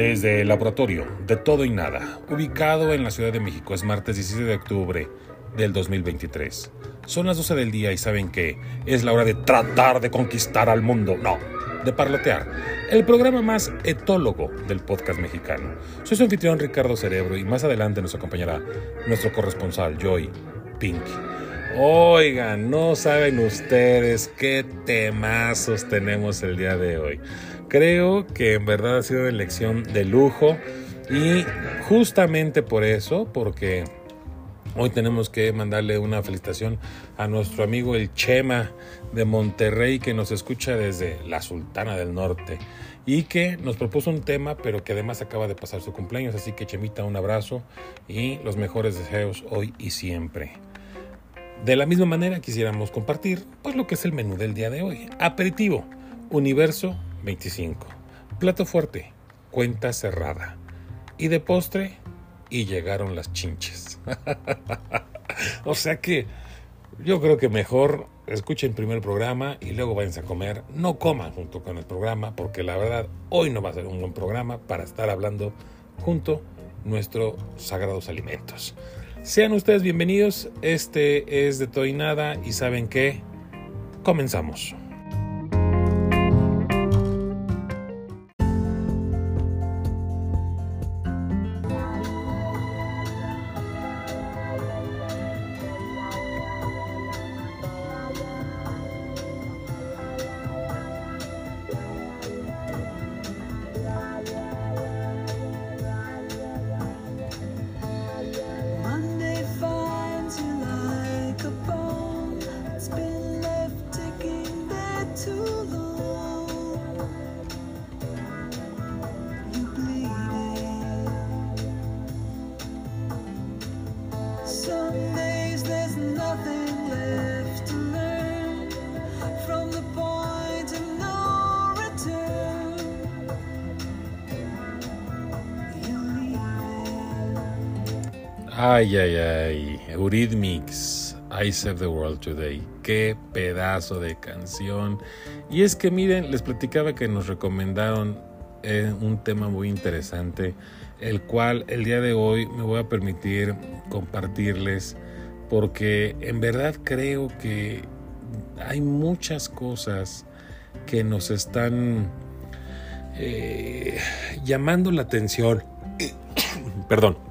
Desde el laboratorio de todo y nada, ubicado en la Ciudad de México, es martes 17 de octubre del 2023. Son las 12 del día y saben que es la hora de tratar de conquistar al mundo. No, de parlotear. El programa más etólogo del podcast mexicano. Soy su anfitrión Ricardo Cerebro y más adelante nos acompañará nuestro corresponsal Joy Pinky. Oigan, no saben ustedes qué temazos tenemos el día de hoy. Creo que en verdad ha sido una elección de lujo y justamente por eso, porque hoy tenemos que mandarle una felicitación a nuestro amigo el Chema de Monterrey que nos escucha desde la Sultana del Norte y que nos propuso un tema, pero que además acaba de pasar su cumpleaños, así que Chemita, un abrazo y los mejores deseos hoy y siempre. De la misma manera quisiéramos compartir pues lo que es el menú del día de hoy. Aperitivo, universo 25. Plato fuerte, cuenta cerrada. Y de postre, y llegaron las chinches. o sea que yo creo que mejor escuchen primero el programa y luego váyanse a comer. No coman junto con el programa, porque la verdad hoy no va a ser un buen programa para estar hablando junto nuestros sagrados alimentos. Sean ustedes bienvenidos, este es de todo y nada y saben que comenzamos. Ay, ay, ay. Eurythmics. I Save the World Today. Qué pedazo de canción. Y es que miren, les platicaba que nos recomendaron eh, un tema muy interesante, el cual el día de hoy me voy a permitir compartirles, porque en verdad creo que hay muchas cosas que nos están eh, llamando la atención. Perdón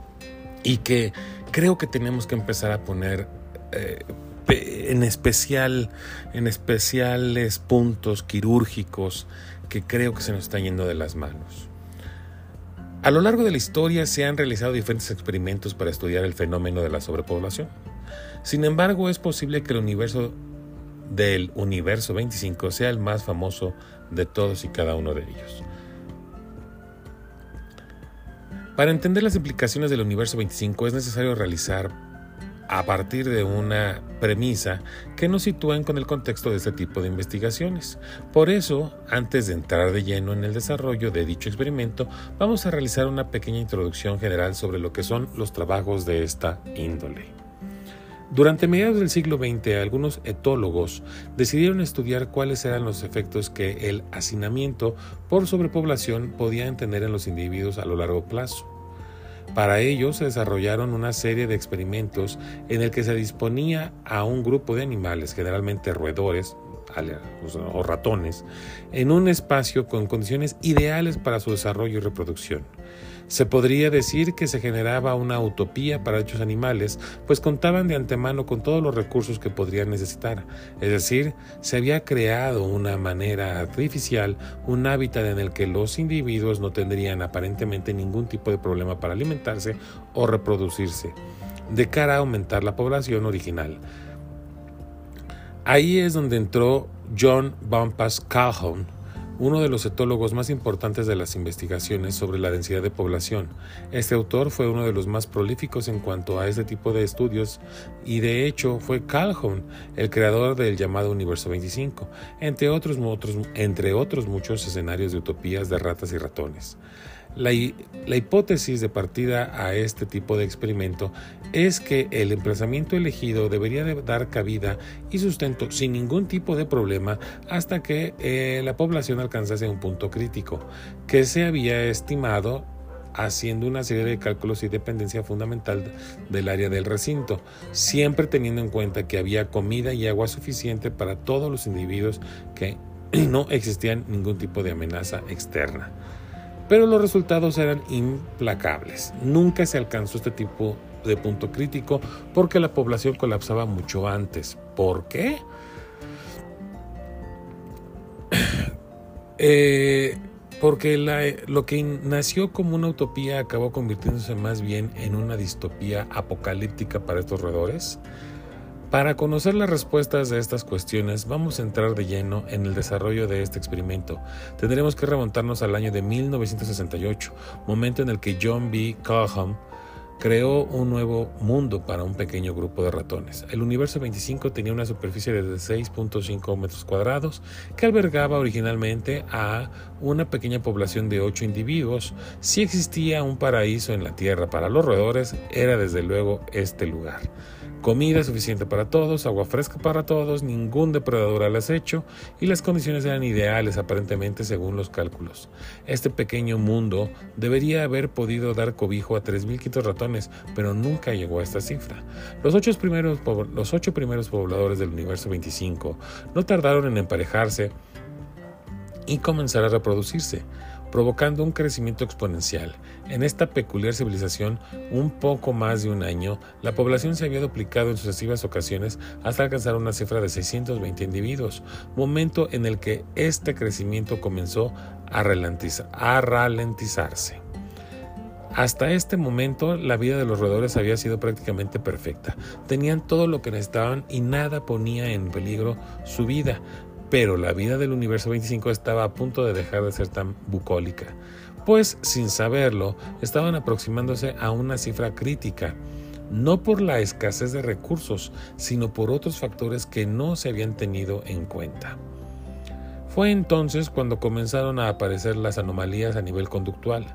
y que creo que tenemos que empezar a poner eh, en especial en especiales puntos quirúrgicos que creo que se nos están yendo de las manos. A lo largo de la historia se han realizado diferentes experimentos para estudiar el fenómeno de la sobrepoblación. Sin embargo, es posible que el universo del universo 25 sea el más famoso de todos y cada uno de ellos. Para entender las implicaciones del universo 25 es necesario realizar a partir de una premisa que nos sitúen con el contexto de este tipo de investigaciones. Por eso, antes de entrar de lleno en el desarrollo de dicho experimento, vamos a realizar una pequeña introducción general sobre lo que son los trabajos de esta índole. Durante mediados del siglo XX, algunos etólogos decidieron estudiar cuáles eran los efectos que el hacinamiento por sobrepoblación podía tener en los individuos a lo largo plazo. Para ello se desarrollaron una serie de experimentos en el que se disponía a un grupo de animales, generalmente roedores o ratones, en un espacio con condiciones ideales para su desarrollo y reproducción. Se podría decir que se generaba una utopía para dichos animales, pues contaban de antemano con todos los recursos que podrían necesitar. Es decir, se había creado una manera artificial, un hábitat en el que los individuos no tendrían aparentemente ningún tipo de problema para alimentarse o reproducirse, de cara a aumentar la población original. Ahí es donde entró John Bumpus Calhoun, uno de los etólogos más importantes de las investigaciones sobre la densidad de población. Este autor fue uno de los más prolíficos en cuanto a este tipo de estudios y de hecho fue Calhoun el creador del llamado Universo 25, entre otros, entre otros muchos escenarios de utopías de ratas y ratones. La, hi- la hipótesis de partida a este tipo de experimento es que el emplazamiento elegido debería de dar cabida y sustento sin ningún tipo de problema hasta que eh, la población alcanzase un punto crítico, que se había estimado haciendo una serie de cálculos y dependencia fundamental del área del recinto, siempre teniendo en cuenta que había comida y agua suficiente para todos los individuos que no existían ningún tipo de amenaza externa. Pero los resultados eran implacables. Nunca se alcanzó este tipo de punto crítico porque la población colapsaba mucho antes. ¿Por qué? Eh, porque lo que nació como una utopía acabó convirtiéndose más bien en una distopía apocalíptica para estos roedores. Para conocer las respuestas de estas cuestiones, vamos a entrar de lleno en el desarrollo de este experimento. Tendremos que remontarnos al año de 1968, momento en el que John B. Calhoun creó un nuevo mundo para un pequeño grupo de ratones. El universo 25 tenía una superficie de 6.5 metros cuadrados que albergaba originalmente a una pequeña población de 8 individuos. Si existía un paraíso en la Tierra para los roedores, era desde luego este lugar. Comida suficiente para todos, agua fresca para todos, ningún depredador al acecho y las condiciones eran ideales aparentemente según los cálculos. Este pequeño mundo debería haber podido dar cobijo a 3.500 ratones, pero nunca llegó a esta cifra. Los ocho, primeros, los ocho primeros pobladores del universo 25 no tardaron en emparejarse y comenzar a reproducirse, provocando un crecimiento exponencial. En esta peculiar civilización, un poco más de un año, la población se había duplicado en sucesivas ocasiones hasta alcanzar una cifra de 620 individuos, momento en el que este crecimiento comenzó a, ralentiza- a ralentizarse. Hasta este momento, la vida de los roedores había sido prácticamente perfecta. Tenían todo lo que necesitaban y nada ponía en peligro su vida. Pero la vida del universo 25 estaba a punto de dejar de ser tan bucólica, pues sin saberlo, estaban aproximándose a una cifra crítica, no por la escasez de recursos, sino por otros factores que no se habían tenido en cuenta. Fue entonces cuando comenzaron a aparecer las anomalías a nivel conductual.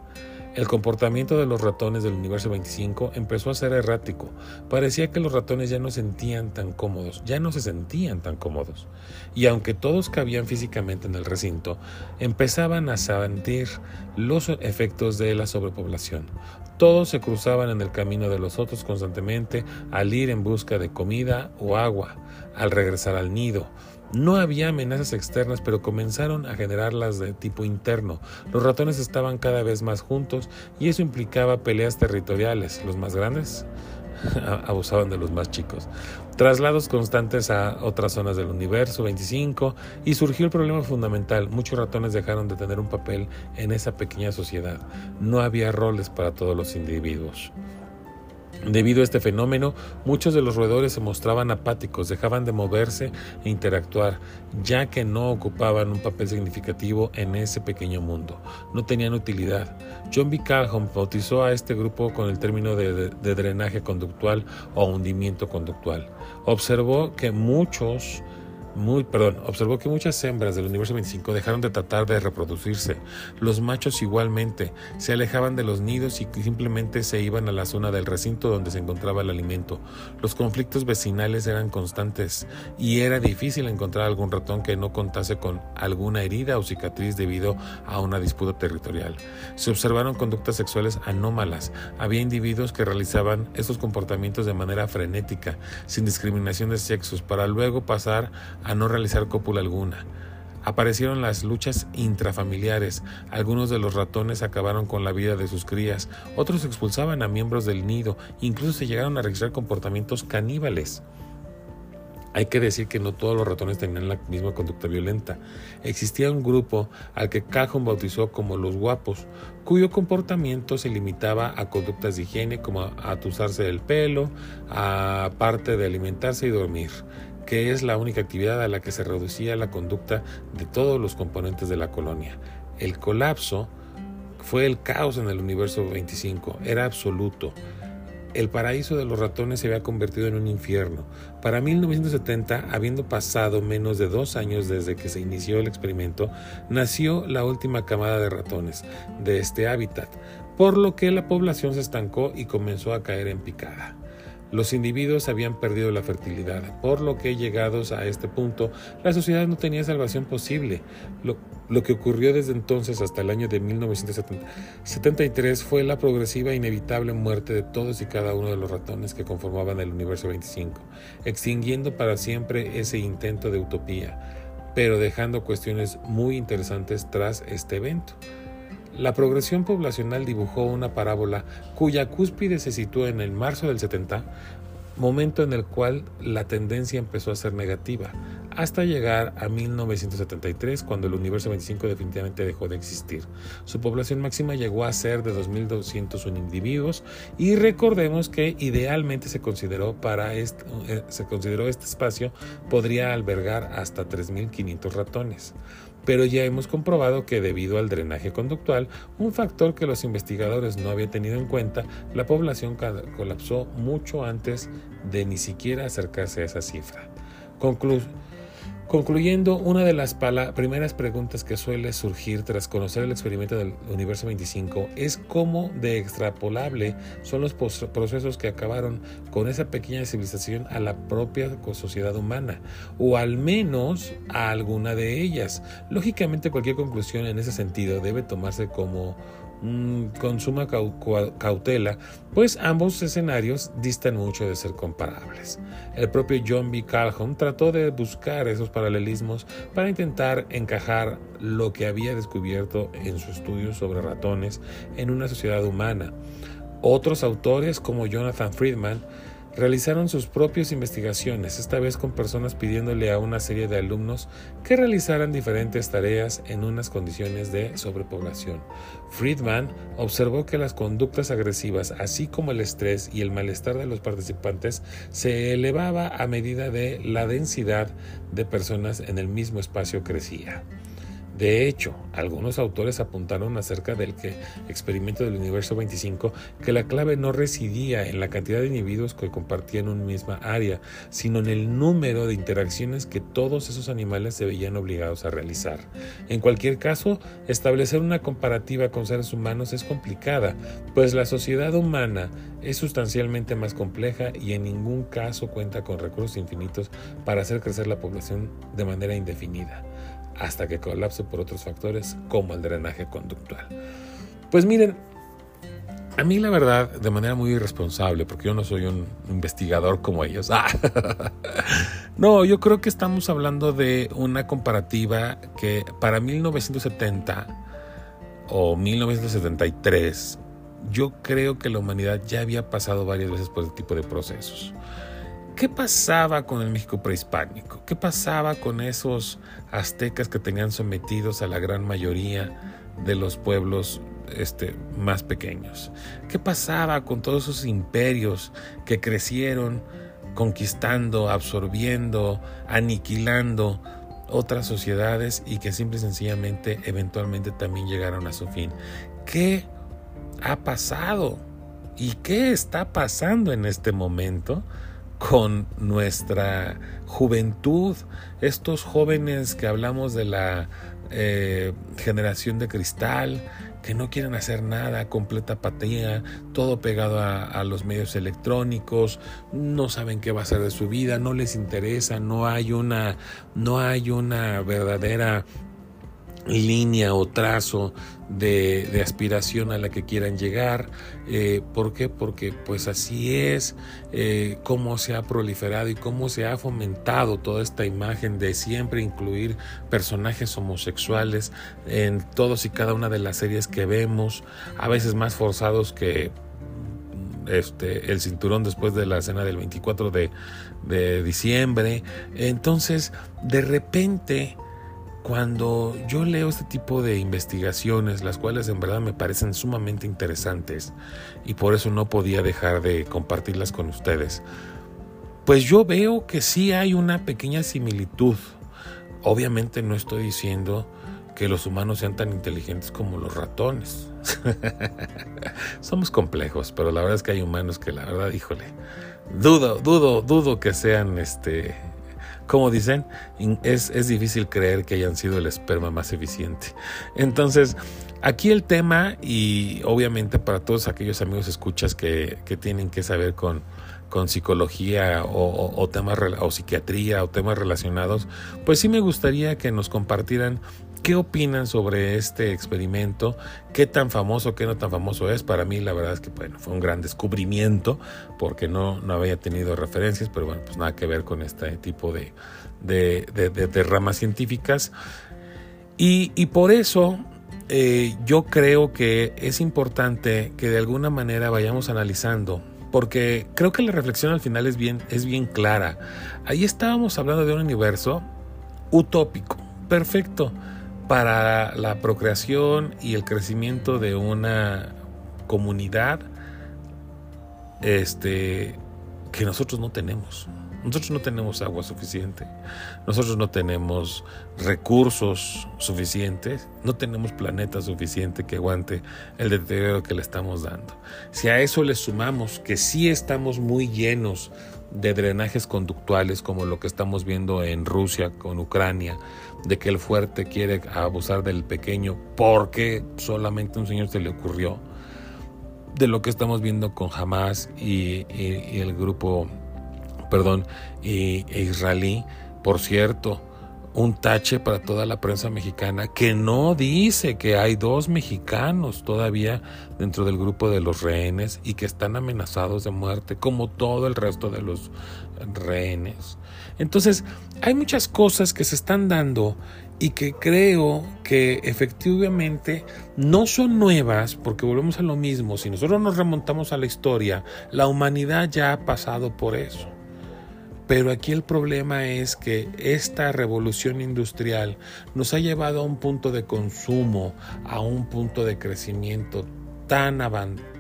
El comportamiento de los ratones del universo 25 empezó a ser errático. Parecía que los ratones ya no sentían tan cómodos, ya no se sentían tan cómodos. Y aunque todos cabían físicamente en el recinto, empezaban a sentir los efectos de la sobrepoblación. Todos se cruzaban en el camino de los otros constantemente al ir en busca de comida o agua, al regresar al nido. No había amenazas externas, pero comenzaron a generarlas de tipo interno. Los ratones estaban cada vez más juntos y eso implicaba peleas territoriales. Los más grandes abusaban de los más chicos. Traslados constantes a otras zonas del universo 25 y surgió el problema fundamental. Muchos ratones dejaron de tener un papel en esa pequeña sociedad. No había roles para todos los individuos. Debido a este fenómeno, muchos de los roedores se mostraban apáticos, dejaban de moverse e interactuar, ya que no ocupaban un papel significativo en ese pequeño mundo. No tenían utilidad. John B. Calhoun bautizó a este grupo con el término de, de- de drenaje conductual o hundimiento conductual. Observó que muchos muy, perdón, observó que muchas hembras del universo 25 dejaron de tratar de reproducirse. Los machos igualmente se alejaban de los nidos y simplemente se iban a la zona del recinto donde se encontraba el alimento. Los conflictos vecinales eran constantes y era difícil encontrar algún ratón que no contase con alguna herida o cicatriz debido a una disputa territorial. Se observaron conductas sexuales anómalas. Había individuos que realizaban estos comportamientos de manera frenética, sin discriminación de sexos, para luego pasar a no realizar cópula alguna. Aparecieron las luchas intrafamiliares. Algunos de los ratones acabaron con la vida de sus crías, otros expulsaban a miembros del nido, incluso se llegaron a registrar comportamientos caníbales. Hay que decir que no todos los ratones tenían la misma conducta violenta. Existía un grupo al que Calhoun bautizó como los guapos, cuyo comportamiento se limitaba a conductas de higiene como a atusarse el pelo, aparte de alimentarse y dormir, que es la única actividad a la que se reducía la conducta de todos los componentes de la colonia. El colapso fue el caos en el universo 25, era absoluto. el paraíso de los ratones se había convertido en un infierno. Para 1970, habiendo pasado menos de dos años desde que se inició el experimento, nació la última camada de ratones de este hábitat, por lo que la población se estancó y comenzó a caer en picada. Los individuos habían perdido la fertilidad, por lo que llegados a este punto, la sociedad no tenía salvación posible. Lo, que ocurrió desde entonces hasta el año de 1973 fue la progresiva e inevitable muerte de todos y cada uno de los ratones que conformaban el universo 25, extinguiendo para siempre ese intento de utopía, pero dejando cuestiones muy interesantes tras este evento. La progresión poblacional dibujó una parábola cuya cúspide se sitúa en el marzo del 70, momento en el cual la tendencia empezó a ser negativa, hasta llegar a 1973, cuando el universo 25 definitivamente dejó de existir. Su población máxima llegó a ser de 2.201 individuos y recordemos que idealmente se consideró, para eh, se consideró este espacio podría albergar hasta 3.500 ratones pero ya hemos comprobado que debido al drenaje conductual, un factor que los investigadores no habían tenido en cuenta, la población colapsó mucho antes de ni siquiera acercarse a esa cifra. Conclu Concluyendo, una de las primeras preguntas que suele surgir tras conocer el experimento del universo 25 es cómo de extrapolable son los procesos que acabaron con esa pequeña civilización a la propia sociedad humana, o al menos a alguna de ellas. Lógicamente cualquier conclusión en ese sentido debe tomarse como con suma cautela, pues ambos escenarios distan mucho de ser comparables. El propio John B. Calhoun trató de buscar esos paralelismos para intentar encajar lo que había descubierto en su estudio sobre ratones en una sociedad humana. Otros autores como Jonathan Friedman realizaron sus propias investigaciones, esta vez con personas pidiéndole a una serie de alumnos que realizaran diferentes tareas en unas condiciones de sobrepoblación. Friedman observó que las conductas agresivas, así como el estrés y el malestar de los participantes, se elevaba a medida de la densidad de personas en el mismo espacio crecía. De hecho, algunos autores apuntaron acerca del que experimento del universo 25 que la clave no residía en la cantidad de individuos que compartían una misma área, sino en el número de interacciones que todos esos animales se veían obligados a realizar. En cualquier caso, establecer una comparativa con seres humanos es complicada, pues la sociedad humana es sustancialmente más compleja y en ningún caso cuenta con recursos infinitos para hacer crecer la población de manera indefinida hasta que colapse por otros factores como el drenaje conductual. Pues miren, a mí la verdad, de manera muy irresponsable, porque yo no soy un investigador como ellos, ah, no, yo creo que estamos hablando de una comparativa que para 1970 o 1973, yo creo que la humanidad ya había pasado varias veces por este tipo de procesos. ¿Qué pasaba con el México prehispánico? ¿Qué pasaba con esos aztecas que tenían sometidos a la gran mayoría de los pueblos este, más pequeños? ¿Qué pasaba con todos esos imperios que crecieron conquistando, absorbiendo, aniquilando otras sociedades y que simple y sencillamente eventualmente también llegaron a su fin? ¿Qué ha pasado? ¿Y qué está pasando en este momento? Con nuestra juventud, estos jóvenes que hablamos de la eh, generación de cristal, que no quieren hacer nada, completa apatía, todo pegado a, a, los medios electrónicos, no saben qué va a ser de su vida, no les interesa, no hay una, no hay una verdadera línea o trazo de, aspiración a la que quieran llegar. Eh, ¿Por qué? Porque pues así es eh, cómo se ha proliferado y cómo se ha fomentado toda esta imagen de siempre incluir personajes homosexuales en todos y cada una de las series que vemos, a veces más forzados que este, el cinturón después de la cena del 24 de, de diciembre. Entonces, de repente cuando yo leo este tipo de investigaciones, las cuales en verdad me parecen sumamente interesantes y por eso no podía dejar de compartirlas con ustedes, pues yo veo que sí hay una pequeña similitud. Obviamente no estoy diciendo que los humanos sean tan inteligentes como los ratones. Somos complejos, pero la verdad es que hay humanos que la verdad, híjole, dudo, dudo, dudo que sean, este, como dicen, es, es difícil creer que hayan sido el esperma más eficiente. Entonces, aquí el tema, y obviamente para todos aquellos amigos escuchas que, que tienen que saber con, con psicología o, o- o temas o psiquiatría o temas relacionados, pues sí me gustaría que nos compartieran qué opinan sobre este experimento, qué tan famoso, qué no tan famoso es. Para mí la verdad es que bueno, fue un gran descubrimiento porque no, no había tenido referencias, pero bueno, pues nada que ver con este tipo de, de, ramas científicas. Y, y por eso eh, yo creo que es importante que de alguna manera vayamos analizando, porque creo que la reflexión al final es bien, es bien clara. Ahí estábamos hablando de un universo utópico, perfecto para la procreación y el crecimiento de una comunidad este que nosotros no tenemos. Nosotros no tenemos agua suficiente, nosotros no tenemos recursos suficientes, no tenemos planeta suficiente que aguante el deterioro que le estamos dando. Si a eso le sumamos que sí estamos muy llenos de drenajes conductuales como lo que estamos viendo en Rusia con Ucrania, de que el fuerte quiere abusar del pequeño porque solamente un señor se le ocurrió, de lo que estamos viendo con Hamas y el grupo, perdón, y, e israelí, por cierto, un tache para toda la prensa mexicana que no dice que hay dos mexicanos todavía dentro del grupo de los rehenes y que están amenazados de muerte como todo el resto de los rehenes. Entonces, hay muchas cosas que se están dando y que creo que efectivamente no son nuevas porque volvemos a lo mismo. Si nosotros nos remontamos a la historia, la humanidad ya ha pasado por eso. Pero aquí el problema es que esta revolución industrial nos ha llevado a un punto de consumo, a un punto de crecimiento tan,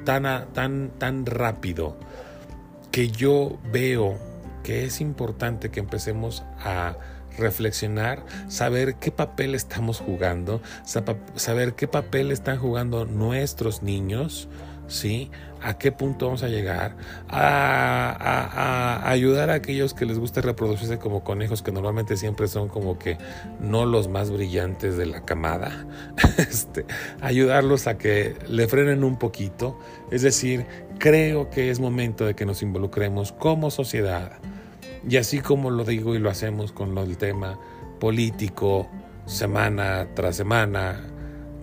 tan, tan, tan rápido que yo veo que es importante que empecemos a reflexionar, saber qué papel estamos jugando, saber qué papel están jugando nuestros niños, ¿sí? ¿A qué punto vamos a llegar? A ayudar a aquellos que les gusta reproducirse como conejos, que normalmente siempre son como que no los más brillantes de la camada. Este, ayudarlos a que le frenen un poquito. Es decir, creo que es momento de que nos involucremos como sociedad. Y así como lo digo y lo hacemos con del tema político, semana tras semana,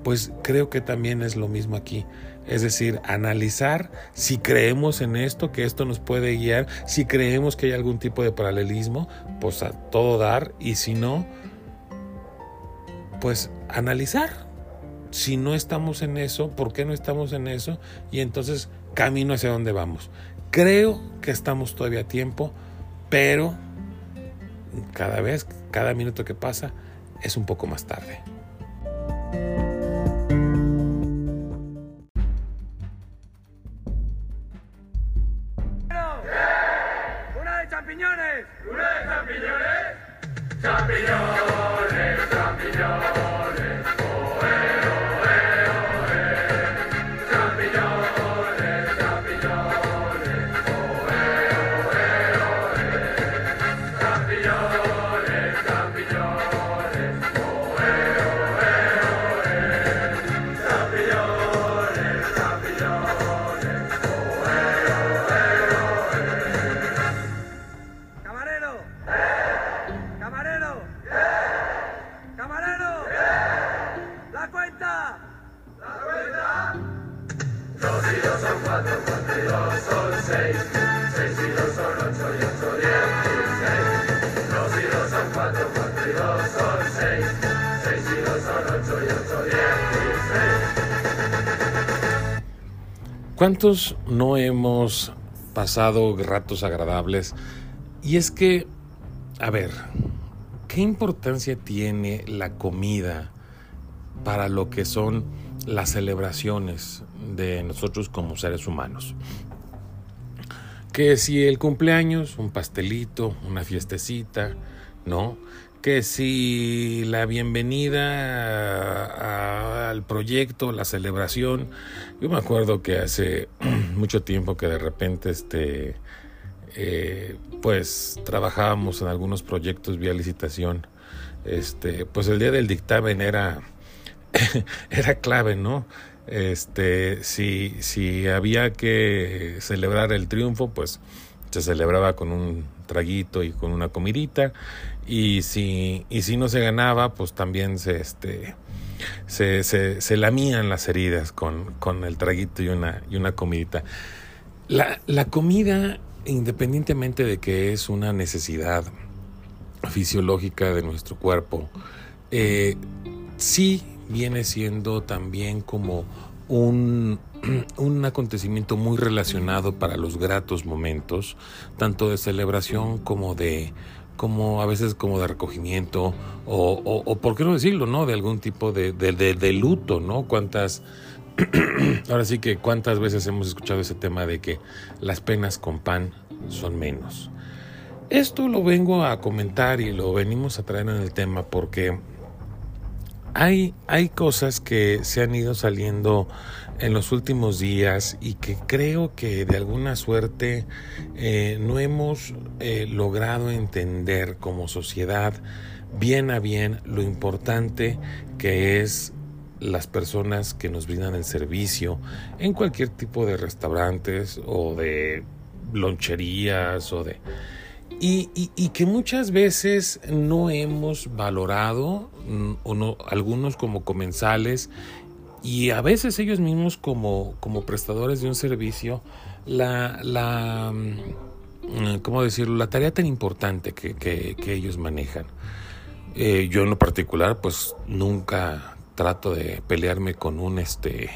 pues creo que también es lo mismo aquí. Es decir, analizar si creemos en esto, que esto nos puede guiar, si creemos que hay algún tipo de paralelismo, pues a todo dar, y si no, pues analizar. Si no estamos en eso, ¿por qué no estamos en eso? Y entonces camino hacia dónde vamos. Creo que estamos todavía a tiempo, pero cada vez, cada minuto que pasa, es un poco más tarde. ¡Una de champiñones! ¡Camarero! ¿Cuántos no hemos pasado ratos agradables? Y es que, a ver, ¿qué importancia tiene la comida para lo que son las celebraciones de nosotros como seres humanos? Que si el cumpleaños, un pastelito, una fiestecita, ¿no? Que si la bienvenida a- al proyecto, la celebración, yo me acuerdo que hace mucho tiempo que de repente este eh, pues trabajábamos en algunos proyectos vía licitación. Este, pues el día del dictamen era era clave, ¿no? Este, si, si había que celebrar el triunfo, pues se celebraba con un traguito y con una comidita. Y si, y si no se ganaba, pues también se, este, se, se, se lamían las heridas con, con el traguito y una, y una comidita. La, la comida, independientemente de que es una necesidad fisiológica de nuestro cuerpo, eh, sí viene siendo también como un, un acontecimiento muy relacionado para los gratos momentos, tanto de celebración como de como a veces como de recogimiento o, por qué no decirlo, ¿no? De algún tipo de, de, de, de luto, ¿no? Cuántas ahora sí que cuántas veces hemos escuchado ese tema de que las penas con pan son menos. Esto lo vengo a comentar y lo venimos a traer en el tema porque hay, hay cosas que se han ido saliendo en los últimos días y que creo que de alguna suerte eh, no hemos eh, logrado entender como sociedad bien a bien lo importante que es las personas que nos brindan el servicio en cualquier tipo de restaurantes o de loncherías o de y, que muchas veces no hemos valorado, mm, algunos como comensales, y a veces ellos mismos como, prestadores de un servicio, la, la mm, ¿cómo decirlo? La tarea tan importante que ellos manejan. Eh, yo en lo particular, pues nunca trato de pelearme con un este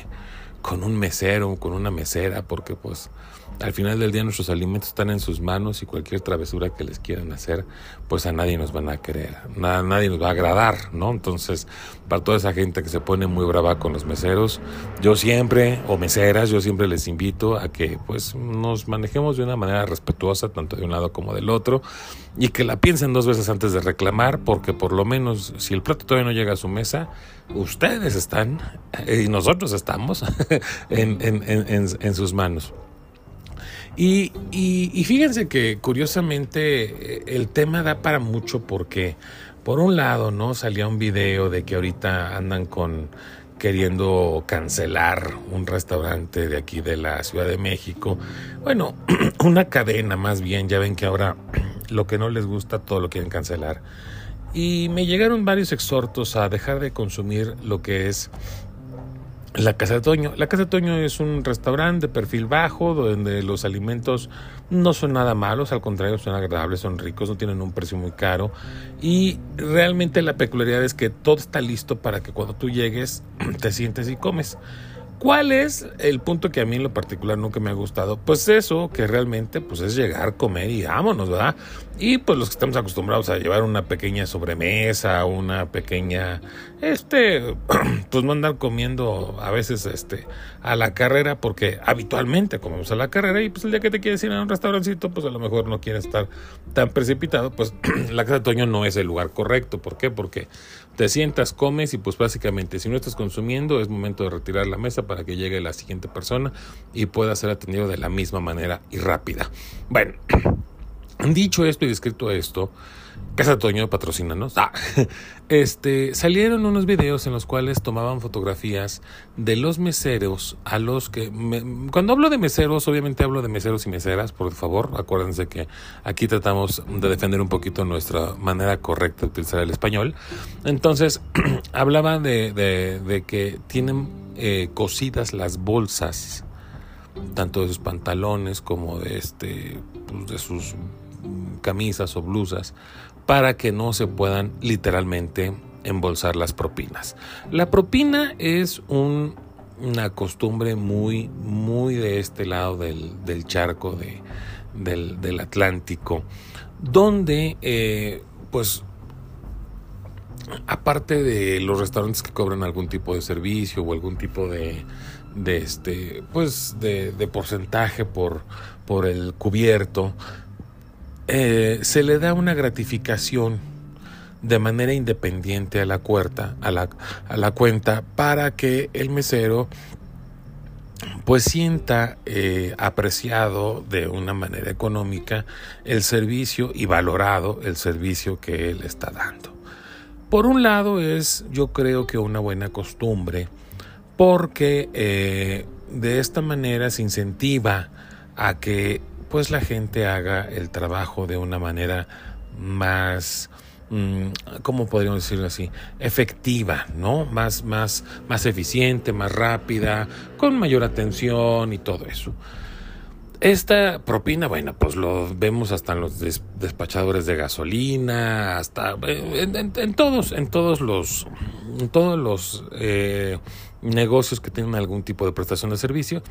con un mesero, con una mesera, porque pues al final del día nuestros alimentos están en sus manos y cualquier travesura que les quieran hacer, pues a nadie nos van a querer, nadie nos va a agradar, ¿no? Entonces, para toda esa gente que se pone muy brava con los meseros, yo siempre, o meseras, yo siempre les invito a que pues nos manejemos de una manera respetuosa, tanto de un lado como del otro, y que la piensen dos veces antes de reclamar, porque por lo menos si el plato todavía no llega a su mesa, ustedes están, y nosotros estamos, en, en, en, en sus manos. Y, y, fíjense que curiosamente el tema da para mucho porque por un lado no salía un video de que ahorita andan con queriendo cancelar un restaurante de aquí de la Ciudad de México. Bueno, una cadena más bien, ya ven que ahora lo que no les gusta todo lo quieren cancelar. Y me llegaron varios exhortos a dejar de consumir lo que es la Casa de Toño. La Casa de Toño es un restaurante de perfil bajo donde los alimentos no son nada malos, al contrario, son agradables, son ricos, no tienen un precio muy caro y realmente la peculiaridad es que todo está listo para que cuando tú llegues te sientes y comes. ¿Cuál es el punto que a mí en lo particular nunca me ha gustado? Pues eso, que realmente pues es llegar, comer y vámonos, ¿verdad? Y pues los que estamos acostumbrados a llevar una pequeña sobremesa, una pequeña, este, pues no andar comiendo a veces este, a la carrera, porque habitualmente comemos a la carrera y pues el día que te quieres ir a un restaurancito, pues a lo mejor no quieres estar tan precipitado, pues la casa de Toño no es el lugar correcto. ¿Por qué? Porque te sientas, comes y pues básicamente si no estás consumiendo es momento de retirar la mesa para que llegue la siguiente persona y pueda ser atendido de la misma manera y rápida. Bueno, dicho esto y descrito esto, Casa Toño patrocínanos. Ah, este, salieron unos videos en los cuales tomaban fotografías de los meseros a los que... Cuando hablo de meseros, obviamente hablo de meseros y meseras, por favor. Acuérdense que aquí tratamos de defender un poquito nuestra manera correcta de utilizar el español. Entonces, hablaba de, de, de que tienen eh, cosidas las bolsas, tanto de sus pantalones como de, este, pues de sus camisas o blusas para que no se puedan literalmente embolsar las propinas. La propina es un, una costumbre muy, muy de este lado del, del charco de, del, del, Atlántico, donde eh, pues aparte de los restaurantes que cobran algún tipo de servicio o algún tipo de, de este pues de, de porcentaje por, por el cubierto eh, se le da una gratificación de manera independiente a la, cuerta, a la, a la cuenta para que el mesero pues sienta eh, apreciado de una manera económica el servicio y valorado el servicio que él está dando. Por un lado es yo creo que una buena costumbre porque eh, de esta manera se incentiva a que pues la gente haga el trabajo de una manera más mm, ¿cómo podríamos decirlo así? efectiva, ¿no? Más, más, más eficiente, más rápida, con mayor atención y todo eso. Esta propina, bueno, pues lo vemos hasta en los des- despachadores de gasolina, hasta eh, en todos, en todos los, en todos los eh, negocios que tienen algún tipo de prestación de servicio.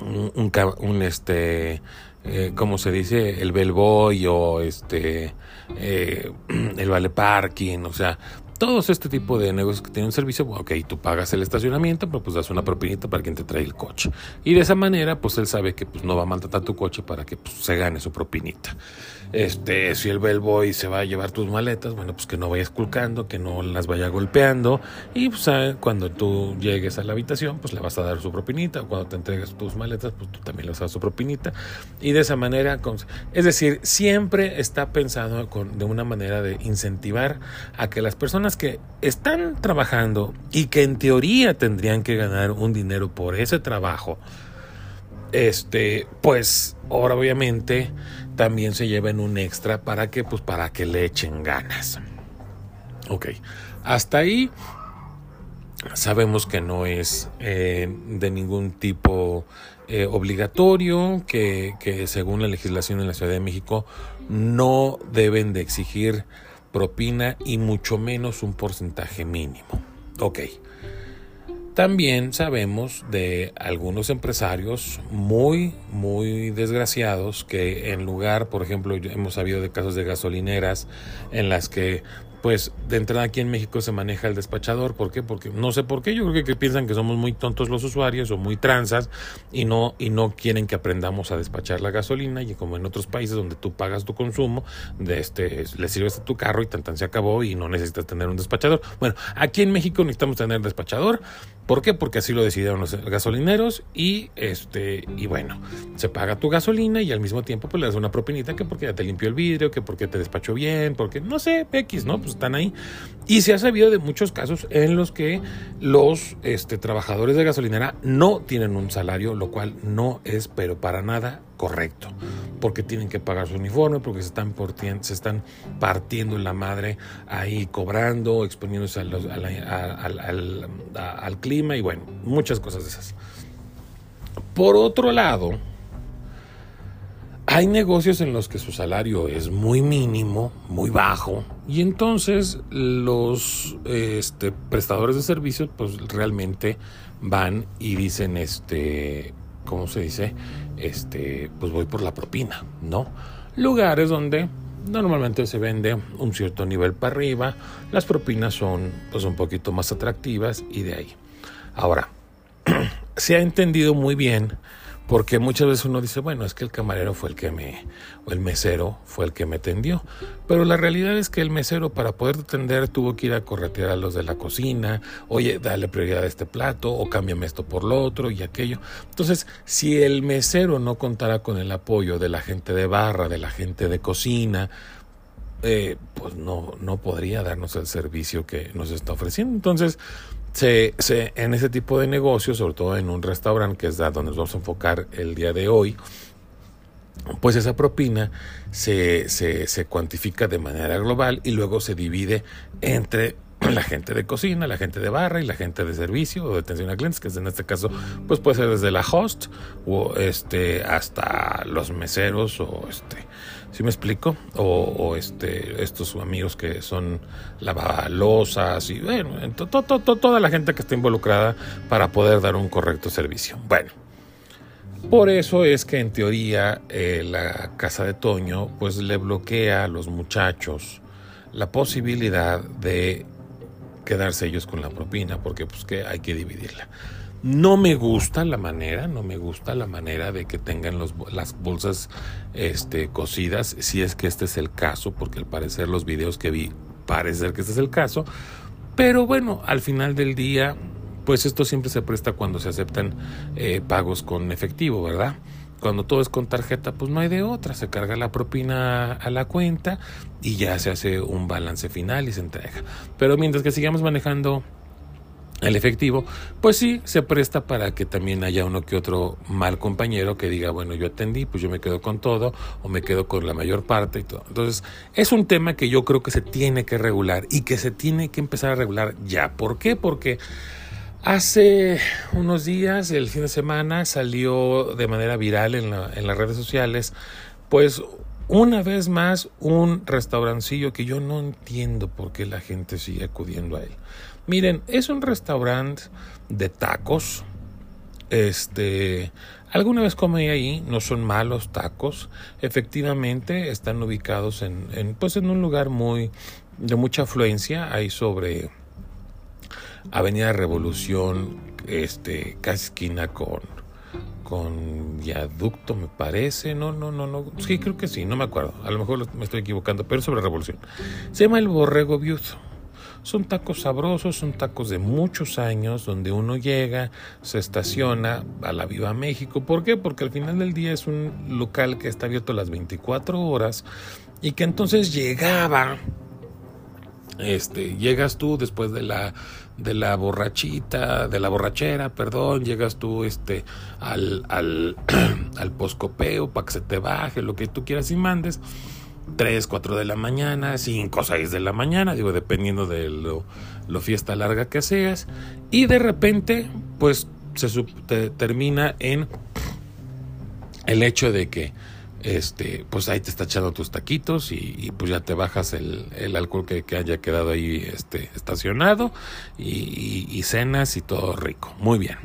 Un, este, eh, ¿cómo se dice? El bellboy o este, eh, el vale parking, o sea, todos este tipo de negocios que tienen un servicio, ok, tú pagas el estacionamiento, pero pues das una propinita para quien te trae el coche. Y de esa manera, pues él sabe que pues, no va a maltratar tu coche para que pues, se gane su propinita. Este, si el bellboy se va a llevar tus maletas, bueno, pues que no vayas culcando, que no las vaya golpeando. Y pues ah, cuando tú llegues a la habitación, pues le vas a dar su propinita. Cuando te entregues tus maletas, pues tú también le vas a dar su propinita. Y de esa manera, es decir, siempre está pensado con, de una manera de incentivar a que las personas que están trabajando y que en teoría tendrían que ganar un dinero por ese trabajo, este, pues ahora obviamente también se lleven un extra para que, pues para que le echen ganas. Ok, hasta ahí sabemos que no es eh, de ningún tipo eh, obligatorio, que, que según la legislación en la Ciudad de México no deben de exigir propina y mucho menos un porcentaje mínimo. Ok. También sabemos de algunos empresarios muy, muy desgraciados que en lugar, por ejemplo, hemos sabido de casos de gasolineras en las que, pues, de entrada aquí en México se maneja el despachador. ¿Por qué? Porque no sé por qué. Yo creo que, piensan que somos muy tontos los usuarios o muy tranzas y no, y no quieren que aprendamos a despachar la gasolina. Y como en otros países donde tú pagas tu consumo, de este, le sirves a tu carro y tan, tan se acabó y no necesitas tener un despachador. Bueno, aquí en México necesitamos tener despachador. ¿Por qué? Porque así lo decidieron los gasolineros y este y bueno, se paga tu gasolina y al mismo tiempo pues le das una propinita que porque ya te limpió el vidrio, que porque te despachó bien, porque no sé, X, ¿no? Pues están ahí. Y se ha sabido de muchos casos en los que los este, trabajadores de gasolinera no tienen un salario, lo cual no es pero para nada correcto, porque tienen que pagar su uniforme, porque se están, se están partiendo la madre ahí cobrando, exponiéndose a al- al clima y bueno, muchas cosas de esas. Por otro lado, hay negocios en los que su salario es muy mínimo, muy bajo, y entonces los este, prestadores de servicios pues realmente van y dicen, este, ¿cómo se dice? Este, pues voy por la propina, ¿no? Lugares donde normalmente se vende un cierto nivel para arriba, las propinas son pues un poquito más atractivas y de ahí. Ahora, se ha entendido muy bien porque muchas veces uno dice, bueno, es que el camarero fue el que me, o el mesero fue el que me tendió. Pero la realidad es que el mesero para poder atender tuvo que ir a corretear a los de la cocina, oye, dale prioridad a este plato, o cámbiame esto por lo otro y aquello. Entonces, si el mesero no contara con el apoyo de la gente de barra, de la gente de cocina, eh, pues no, no podría darnos el servicio que nos está ofreciendo. Entonces, se, se, en ese tipo de negocios, sobre todo en un restaurante, que es a donde nos vamos a enfocar el día de hoy, pues esa propina se, se, se cuantifica de manera global y luego se divide entre la gente de cocina, la gente de barra y la gente de servicio o de atención a clientes, que en este caso, pues puede ser desde la host o este hasta los meseros o este, ¿sí me explico? O, o este, estos amigos que son lavalosas y bueno, en to- to- to- toda la gente que está involucrada para poder dar un correcto servicio. Bueno. Por eso es que en teoría eh, la casa de Toño pues le bloquea a los muchachos la posibilidad de quedarse ellos con la propina porque pues que hay que dividirla. No me gusta la manera, no me gusta la manera de que tengan los, las bolsas este, cocidas, si es que este es el caso, porque al parecer los videos que vi parece ser que este es el caso. Pero bueno, al final del día, pues esto siempre se presta cuando se aceptan eh, pagos con efectivo, ¿verdad? Cuando todo es con tarjeta, pues no hay de otra. Se carga la propina a la cuenta y ya se hace un balance final y se entrega. Pero mientras que sigamos manejando el efectivo, pues sí, se presta para que también haya uno que otro mal compañero que diga, bueno, yo atendí, pues yo me quedo con todo o me quedo con la mayor parte y todo. Entonces, es un tema que yo creo que se tiene que regular y que se tiene que empezar a regular ya. ¿Por qué? Porque hace unos días, el fin de semana, salió de manera viral en, la- en las redes sociales, pues una vez más un restaurancillo que yo no entiendo por qué la gente sigue acudiendo a él. Miren, es un restaurante de tacos. Este, alguna vez comí ahí, no son malos tacos. Efectivamente, están ubicados en, pues en un lugar muy de mucha afluencia, ahí sobre Avenida Revolución, este, casi esquina con con viaducto, me parece. No, no, no, no. Sí, creo que sí, no me acuerdo. A lo mejor me estoy equivocando, pero sobre Revolución. Se llama el Borrego Viudo. Son tacos sabrosos, son tacos de muchos años, donde uno llega, se estaciona a la Viva México. ¿Por qué? Porque al final del día es un local que está abierto las 24 horas y que entonces llegaba este, llegas tú después de la de la borrachita, de la borrachera, perdón, llegas tú este al al, al poscopeo para que se te baje lo que tú quieras y mandes. 3, 4 de la mañana, 5, 6 de la mañana, digo, dependiendo de lo, lo fiesta larga que seas. Y de repente, pues se te- termina en el hecho de que este pues ahí te está echando tus taquitos y, pues ya te bajas el, el alcohol que, haya quedado ahí este estacionado y- y cenas y todo rico muy bien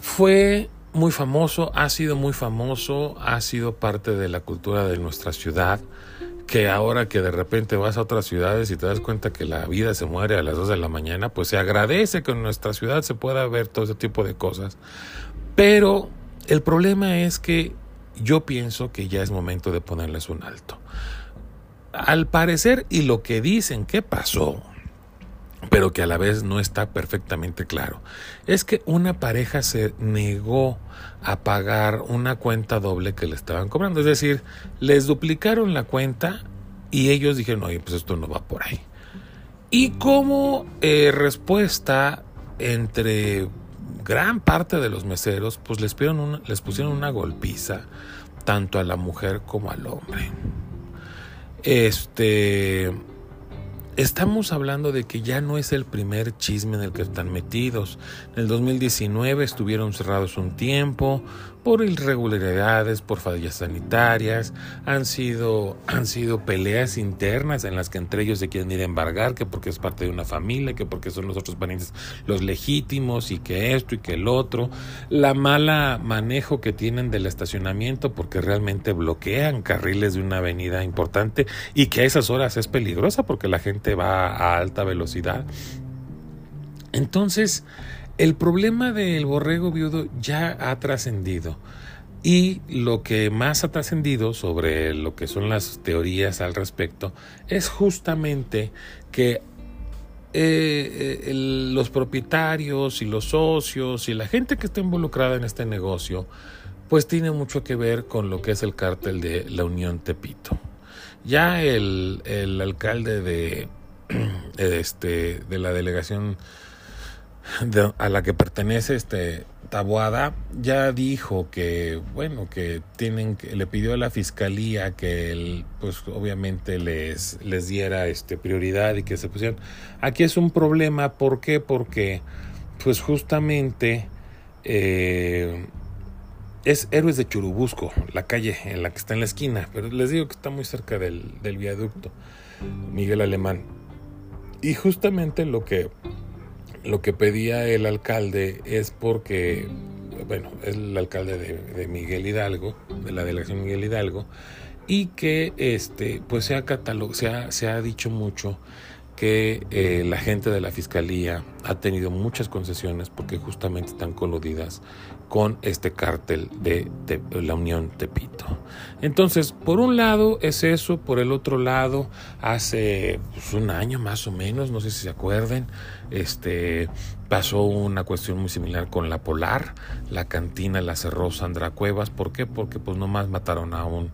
fue muy famoso ha sido muy famoso ha sido parte de la cultura de nuestra ciudad que ahora que de repente vas a otras ciudades y te das cuenta que la vida se muere a las 2 de la mañana, pues se agradece que en nuestra ciudad se pueda ver todo ese tipo de cosas. Pero el problema es que yo pienso que ya es momento de ponerles un alto. Al parecer, y lo que dicen que pasó, pero que a la vez no está perfectamente claro, es que una pareja se negó a pagar una cuenta doble que le estaban cobrando. Es decir, les duplicaron la cuenta y ellos dijeron, oye, pues esto no va por ahí. Y como eh, respuesta entre gran parte de los meseros, pues les, les pusieron una golpiza tanto a la mujer como al hombre. Este, estamos hablando de que ya no es el primer chisme en el que están metidos. En el 2019 estuvieron cerrados un tiempo por irregularidades, por fallas sanitarias. Han sido, han sido peleas internas en las que entre ellos se quieren ir a embargar, que porque es parte de una familia, que porque son los otros parientes los legítimos y que esto y que el otro. La mala manejo que tienen del estacionamiento porque realmente bloquean carriles de una avenida importante y que a esas horas es peligrosa porque la gente va a alta velocidad. Entonces, el problema del borrego viudo ya ha trascendido. Y lo que más ha trascendido sobre lo que son las teorías al respecto es justamente que eh, eh, los propietarios y los socios y la gente que está involucrada en este negocio, pues tiene mucho que ver con lo que es el cártel de la Unión Tepito. Ya el, el alcalde de, este, de la delegación a la que pertenece este Taboada ya dijo que bueno que tienen le pidió a la fiscalía que el, pues obviamente les les diera este prioridad y que se pusieran aquí es un problema ¿por qué? porque pues justamente eh, es Héroes de Churubusco, la calle en la que está en la esquina, pero les digo que está muy cerca del, del viaducto Miguel Alemán. Y justamente lo que lo que pedía el alcalde es porque, bueno, es el alcalde de, Miguel Hidalgo, de la delegación Miguel Hidalgo, y que este, pues se ha, catalog se ha, se ha dicho mucho que eh, la gente de la fiscalía ha tenido muchas concesiones porque justamente están coludidas con este cártel de, la Unión Tepito. Entonces, por un lado es eso, por el otro lado, hace pues, un año más o menos, no sé si se acuerden, este pasó una cuestión muy similar con la Polar, la cantina la cerró Sandra Cuevas, ¿por qué? Porque pues nomás mataron a un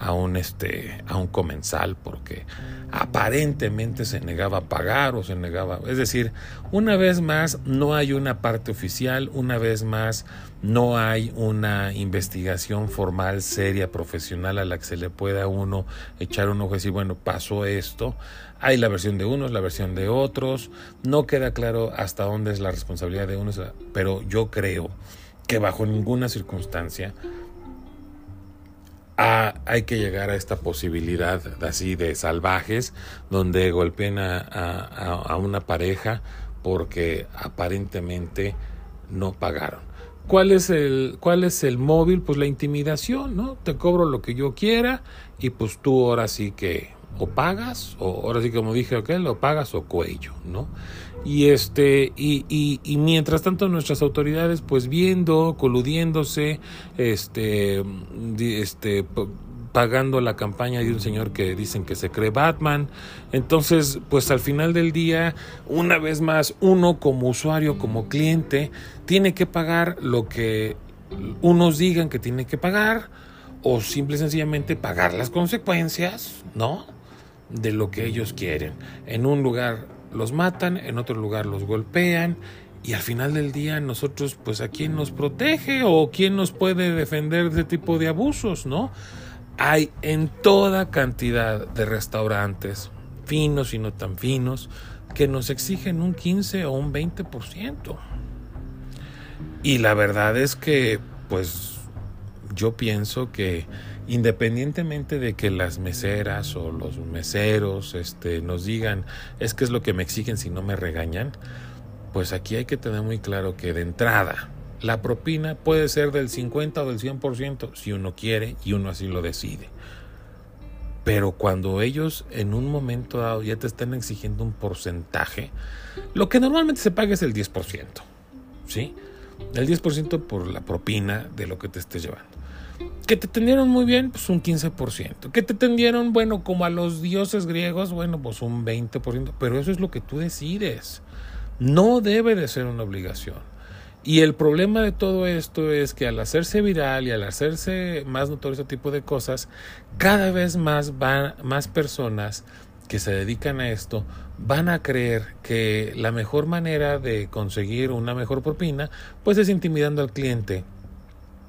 a un este a un comensal porque aparentemente se negaba a pagar o se negaba, es decir, una vez más no hay una parte oficial, una vez más no hay una investigación formal, seria, profesional a la que se le pueda uno echar un ojo y decir, bueno, pasó esto. Hay la versión de unos, la versión de otros. No queda claro hasta dónde es la responsabilidad de unos, pero yo creo que bajo ninguna circunstancia hay que llegar a esta posibilidad así de salvajes donde golpeen a, una pareja porque aparentemente no pagaron. ¿Cuál es el cuál es el móvil? Pues la intimidación, ¿no? Te cobro lo que yo quiera y pues tú ahora sí que o pagas o ahora sí como dije aquel, o pagas o cuello, ¿no? Y este y, y, y mientras tanto nuestras autoridades pues viendo, coludiéndose, este este pagando la campaña de un señor que dicen que se cree Batman. Entonces, pues al final del día, una vez más, uno como usuario, como cliente, tiene que pagar lo que unos digan que tiene que pagar o simple y sencillamente pagar las consecuencias, ¿no? De lo que ellos quieren. En un lugar los matan, en otro lugar los golpean y al final del día nosotros, pues a quién nos protege o quién nos puede defender de tipo de abusos, ¿no? Hay en toda cantidad de restaurantes, finos y no tan finos, que nos exigen un 15 o un 20%. Y la verdad es que, pues, yo pienso que independientemente de que las meseras o los meseros este, nos digan, es que es lo que me exigen si no me regañan, pues aquí hay que tener muy claro que de entrada la propina puede ser del 50 o del 100% si uno quiere y uno así lo decide. Pero cuando ellos en un momento dado ya te están exigiendo un porcentaje, lo que normalmente se paga es el 10%, ¿sí? El 10% por la propina de lo que te estés llevando. Que te tendieron muy bien, pues un 15%. Que te tendieron, bueno, como a los dioses griegos, bueno, pues un 20%. Pero eso es lo que tú decides. No debe de ser una obligación. Y el problema de todo esto es que al hacerse viral y al hacerse más notorio este tipo de cosas, cada vez más van más personas que se dedican a esto van a creer que la mejor manera de conseguir una mejor propina pues es intimidando al cliente.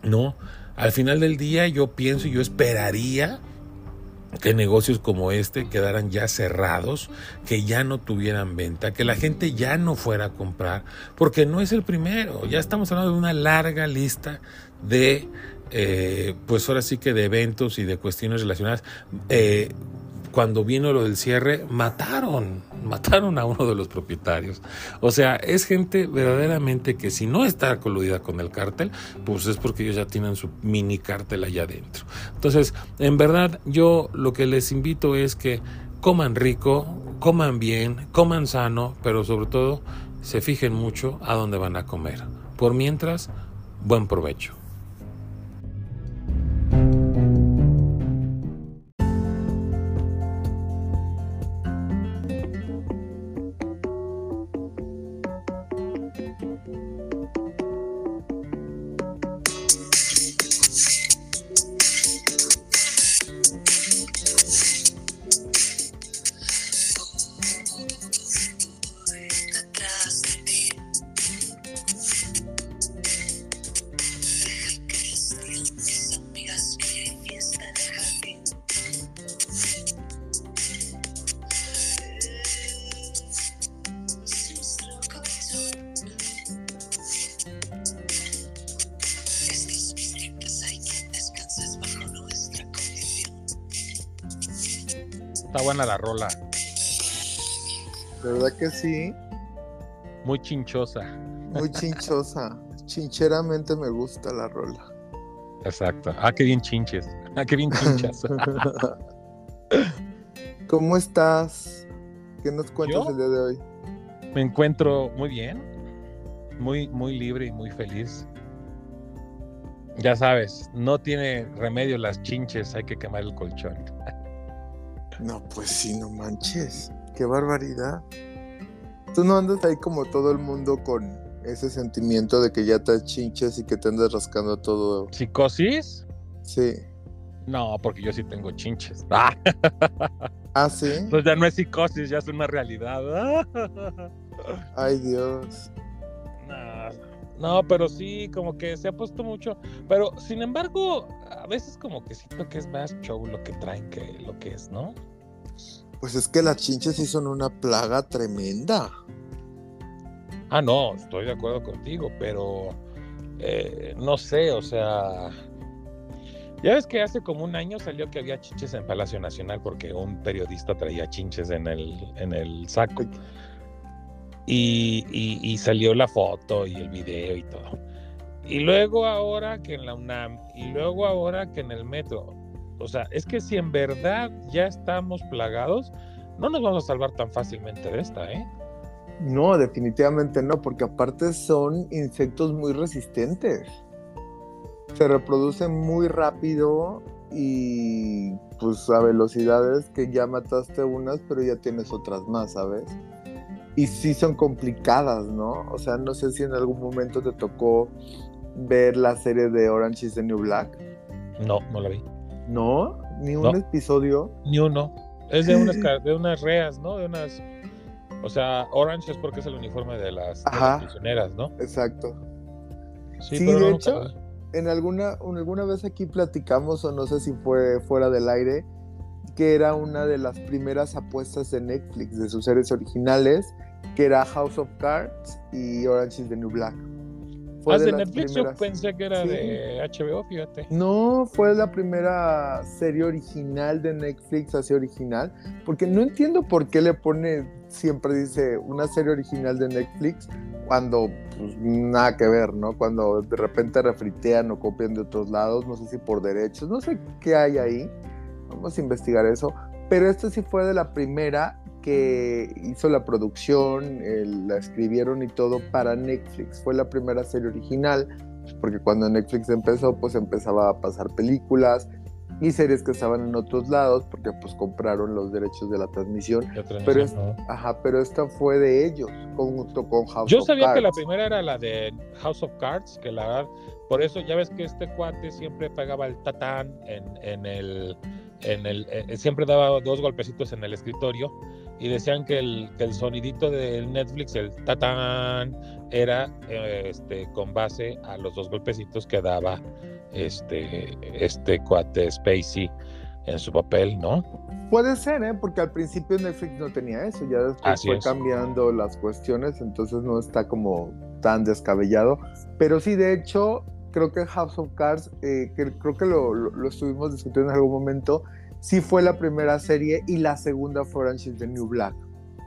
No, al final del día yo pienso y yo esperaría que negocios como este quedaran ya cerrados, que ya no tuvieran venta, que la gente ya no fuera a comprar, porque no es el primero, ya estamos hablando de una larga lista de, eh, pues ahora sí que de eventos y de cuestiones relacionadas. Eh, cuando vino lo del cierre, mataron, mataron a uno de los propietarios. O sea, es gente verdaderamente que si no está coludida con el cártel, pues es porque ellos ya tienen su mini cártel allá adentro. Entonces, en verdad, yo lo que les invito es que coman rico, coman bien, coman sano, pero sobre todo se fijen mucho a dónde van a comer. Por mientras, buen provecho. Chinchosa. Muy chinchosa. Chincheramente me gusta la rola. Exacto. Ah, qué bien chinches. Ah, qué bien chinchas. ¿Cómo estás? ¿Qué nos cuentas ¿Yo? el día de hoy? Me encuentro muy bien, muy, muy libre y muy feliz. Ya sabes, no tiene remedio las chinches, hay que quemar el colchón. No, pues sí, no manches. Qué barbaridad. Tú no andas ahí como todo el mundo con ese sentimiento de que ya te chinches y que te andas rascando todo. ¿Psicosis? Sí. No, porque yo sí tengo chinches. Ah, Ah, sí. entonces ya no es psicosis, ya es una realidad. Ay, Dios. No, no, pero sí, como que se ha puesto mucho. Pero sin embargo, a veces como que siento que es más show lo que traen que lo que es, ¿no? Pues es que las chinches sí son una plaga tremenda. Ah, no, estoy de acuerdo contigo, pero eh, no sé, o sea. Ya ves que hace como un año salió que había chinches en Palacio Nacional porque un periodista traía chinches en el, en el saco. Y, y- y salió la foto y el video y todo. Y luego ahora que en la UNAM, y luego ahora que en el metro. O sea, es que si en verdad ya estamos plagados, no nos vamos a salvar tan fácilmente de esta, ¿eh? No, definitivamente no, porque aparte son insectos muy resistentes. Se reproducen muy rápido y pues a velocidades que ya mataste unas, pero ya tienes otras más, ¿sabes? Y sí son complicadas, ¿no? O sea, no sé si en algún momento te tocó ver la serie de Orange is the New Black. No, no la vi. ¿No? Ni un No. episodio. Ni uno. Es de unas, de unas reas, ¿no? De unas. O sea, orange es porque es el uniforme de las, de las Ajá. prisioneras, ¿no? Exacto. Sí, Sí, pero de hecho, en alguna, en alguna vez aquí platicamos, o no sé si fue fuera del aire, que era una de las primeras apuestas de Netflix de sus series originales, que era House of Cards y Orange is the New Black. Ah, de Netflix, primeras. yo pensé que era Sí. de HBO, fíjate. No, fue la primera serie original de Netflix, así original, porque no entiendo por qué le pone, siempre dice, una serie original de Netflix, cuando pues, nada que ver, ¿no? Cuando de repente refritean o copian de otros lados, no sé si por derechos, no sé qué hay ahí, vamos a investigar eso, pero esta sí fue de la primera que hizo la producción, el- la escribieron y todo para Netflix, fue la primera serie original, porque cuando Netflix empezó, pues empezaba a pasar películas y series que estaban en otros lados, porque pues compraron los derechos de la transmisión. transmisión, Pero es- ¿no? Ajá, pero esta fue de ellos, junto con House Yo of sabía que la primera era la de House of Cards, que la verdad, por eso ya ves que este cuate siempre pegaba el tatán en, en el, en el, eh, siempre daba dos golpecitos en el escritorio y decían que el, que el sonidito del Netflix, el tatán, era eh, este, con base a los dos golpecitos que daba este, este cuate Spacey en su papel, ¿no? Puede ser, ¿eh? Porque al principio Netflix no tenía eso, ya después Así fue es. cambiando las cuestiones, entonces no está como tan descabellado. Pero sí, de hecho, creo que House of Cards, eh, que creo que lo, lo- lo estuvimos discutiendo en algún momento, sí fue la primera serie y la segunda fue Orange is the New Black.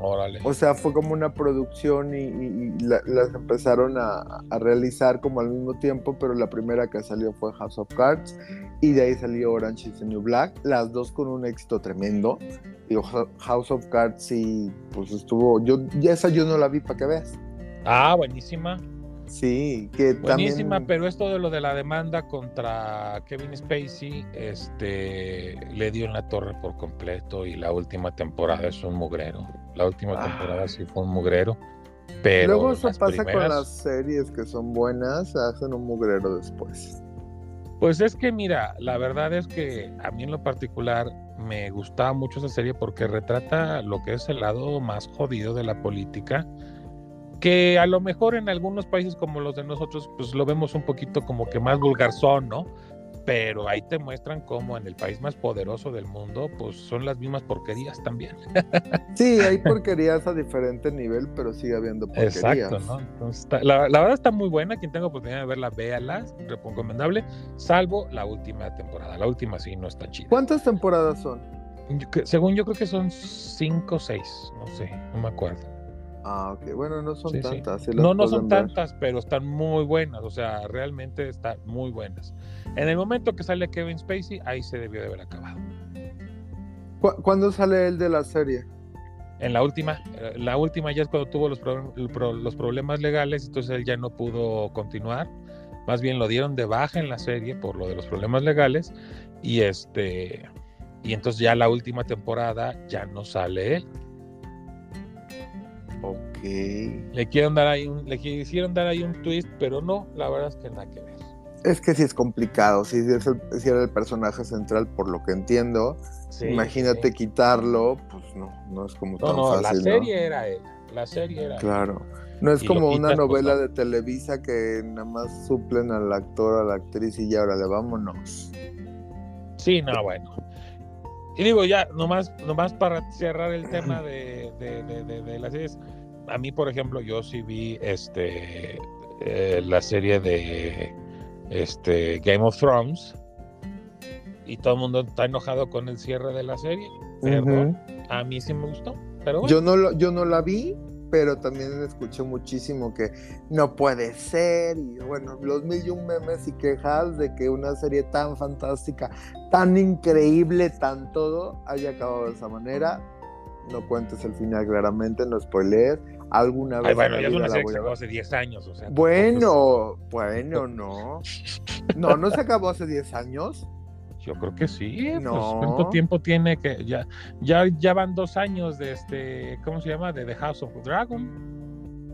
Órale. O sea, fue como una producción y, y- y la- las empezaron a, a realizar como al mismo tiempo, pero la primera que salió fue House of Cards y de ahí salió Orange is the New Black, las dos con un éxito tremendo. Ho- House of Cards sí, pues estuvo, yo, ya esa yo no la vi para que veas. Ah, buenísima. Sí, que Buenísima, también... pero esto de lo de la demanda contra Kevin Spacey, este, le dio en la torre por completo y la última temporada es un mugrero. La última Ah. temporada sí fue un mugrero, pero Luego eso pasa con las series que son buenas, hacen un mugrero después. Pues es que mira, la verdad es que a mí en lo particular me gustaba mucho esa serie porque retrata lo que es el lado más jodido de la política, que a lo mejor en algunos países como los de nosotros, pues lo vemos un poquito como que más vulgarzón, ¿no? Pero ahí te muestran cómo en el país más poderoso del mundo, pues son las mismas porquerías también. Sí, hay porquerías a diferente nivel, pero sigue habiendo porquerías. Exacto, ¿no? Entonces, la, la verdad está muy buena. Quien tenga oportunidad de verla, véala, recomendable, salvo la última temporada. La última sí no está chida. ¿Cuántas temporadas son? Yo según yo creo que son cinco o seis, no sé, no me acuerdo. Ah, ok. Bueno, no son Sí, tantas. sí No, no son ver. tantas, pero están muy buenas, o sea, realmente están muy buenas. En el momento que sale Kevin Spacey, ahí se debió de haber acabado. ¿Cu- ¿Cuándo sale el de la serie? En la última, eh, la última ya es cuando tuvo los, pro- el pro- los problemas legales, entonces él ya no pudo continuar más bien lo dieron de baja en la serie por lo de los problemas legales y este y entonces ya la última temporada ya no sale él. Ok. Le quieren dar ahí un, le quisieron dar ahí un twist, pero no, la verdad es que nada que ver. Es que sí es complicado, sí, es el, sí era el personaje central por lo que entiendo. Sí, Imagínate sí. quitarlo, pues no, no es como No, tan no, la fácil, ¿no? serie era él. La serie era él. Claro. No es Y como una pues, novela no. de Televisa que nada más suplen al actor, a la actriz y ya, órale, vámonos. Sí, no, bueno. Y digo, ya, nomás, nomás para cerrar el tema de, de, de- de- de las series. A mí, por ejemplo, yo sí vi este eh, la serie de este Game of Thrones. Y todo el mundo está enojado con el cierre de la serie. Perdón. A mí sí me gustó. Pero bueno. Yo no, lo, yo no la vi, pero también escuché muchísimo que no puede ser. Y bueno, los mil y un memes y quejas de que una serie tan fantástica, tan increíble, tan todo, haya acabado de esa manera. No cuentes el final claramente, no spoilees. Alguna vez. Ay, bueno, en ya es una serie que se acabó hace 10 años. O sea, Bueno, bueno, no. No, no se acabó hace 10 años. Yo creo que sí. pues, No. ¿Cuánto tiempo tiene que ya, ya, ya van dos años de este, ¿cómo se llama? De The House of Dragon.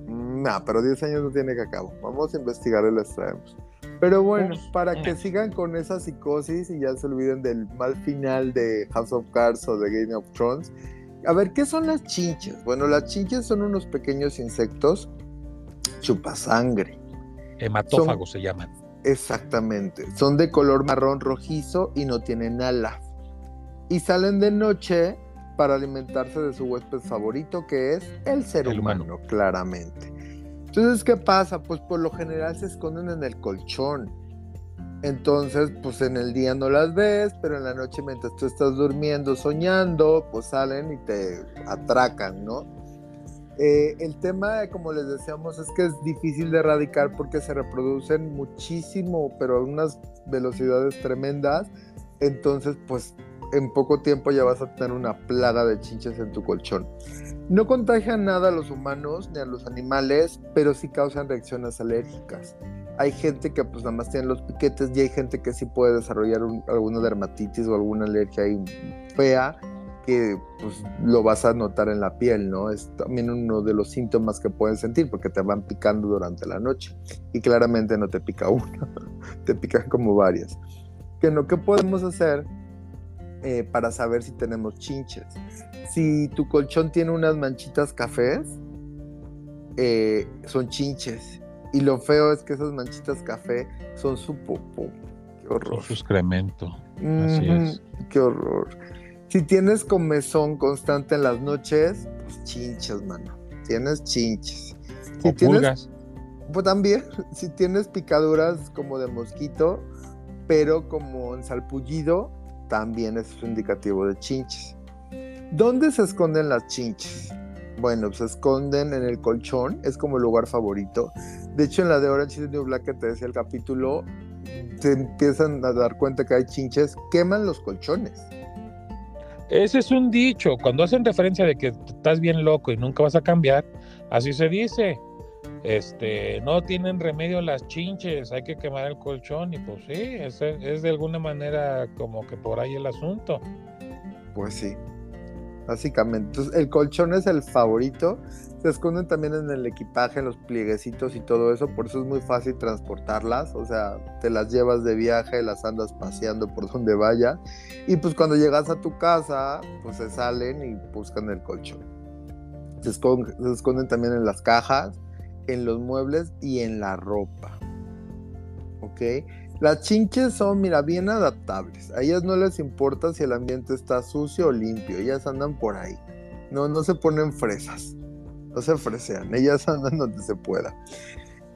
Mm, No, pero 10 años no tiene que acabar. Vamos a investigar y les traemos. Pero bueno, Pues, para que sigan con esa psicosis y ya se olviden del mal final de House of Cards o de Game of Thrones. A ver, ¿qué son las chinches? Bueno, las chinches son unos pequeños insectos chupasangre. Hematófagos se llaman. Exactamente. Son de color marrón rojizo y no tienen alas. Y salen de noche para alimentarse de su huésped favorito, que es el ser El humano, humano. claramente. Entonces, ¿qué pasa? Pues por lo general se esconden en el colchón. Entonces, pues en el día no las ves, pero en la noche mientras tú estás durmiendo, soñando, pues salen y te atracan, ¿no? Eh, el tema, como les decíamos, es que es difícil de erradicar porque se reproducen muchísimo, pero a unas velocidades tremendas. Entonces, pues en poco tiempo ya vas a tener una plaga de chinches en tu colchón. No contagian nada a los humanos ni a los animales, pero sí causan reacciones alérgicas. Hay gente que pues nada más tiene los piquetes y hay gente que sí puede desarrollar un- alguna dermatitis o alguna alergia ahí fea que pues lo vas a notar en la piel, ¿no? Es también uno de los síntomas que pueden sentir porque te van picando durante la noche y claramente no te pica una, te pican como varias. ¿Qué, no, ¿Qué podemos hacer eh, para saber si tenemos chinches? Si tu colchón tiene unas manchitas cafés, eh, son chinches. Y lo feo es que esas manchitas café son su popó. Qué horror. Su excremento. Así Ujú, es. Qué horror. Si tienes comezón constante en las noches, pues chinches, mano. Tienes chinches. Si o tienes, pulgas. pues también, si tienes picaduras como de mosquito, pero como en salpullido, también es un indicativo de chinches. ¿Dónde se esconden las chinches? Bueno, se esconden en el colchón, es como el lugar favorito. De hecho, en la de Orange is the New Black que te decía el capítulo, te empiezan a dar cuenta que hay chinches, queman los colchones. Ese es un dicho. Cuando hacen referencia de que estás bien loco y nunca vas a cambiar, así se dice. Este, no tienen remedio las chinches, hay que quemar el colchón y pues sí, es, es de alguna manera como que por ahí el asunto. Pues sí, básicamente. Entonces, el colchón es el favorito. Se esconden también en el equipaje, en los plieguecitos y todo eso. Por eso es muy fácil transportarlas. O sea, te las llevas de viaje, las andas paseando por donde vaya. Y pues cuando llegas a tu casa, pues se salen y buscan el colchón. Se esconden, se esconden también en las cajas, en los muebles y en la ropa. ¿Ok? Las chinches son, mira, bien adaptables. A ellas no les importa si el ambiente está sucio o limpio. Ellas andan por ahí. No, no se ponen fresas. No se fresean. Ellas andan donde se pueda.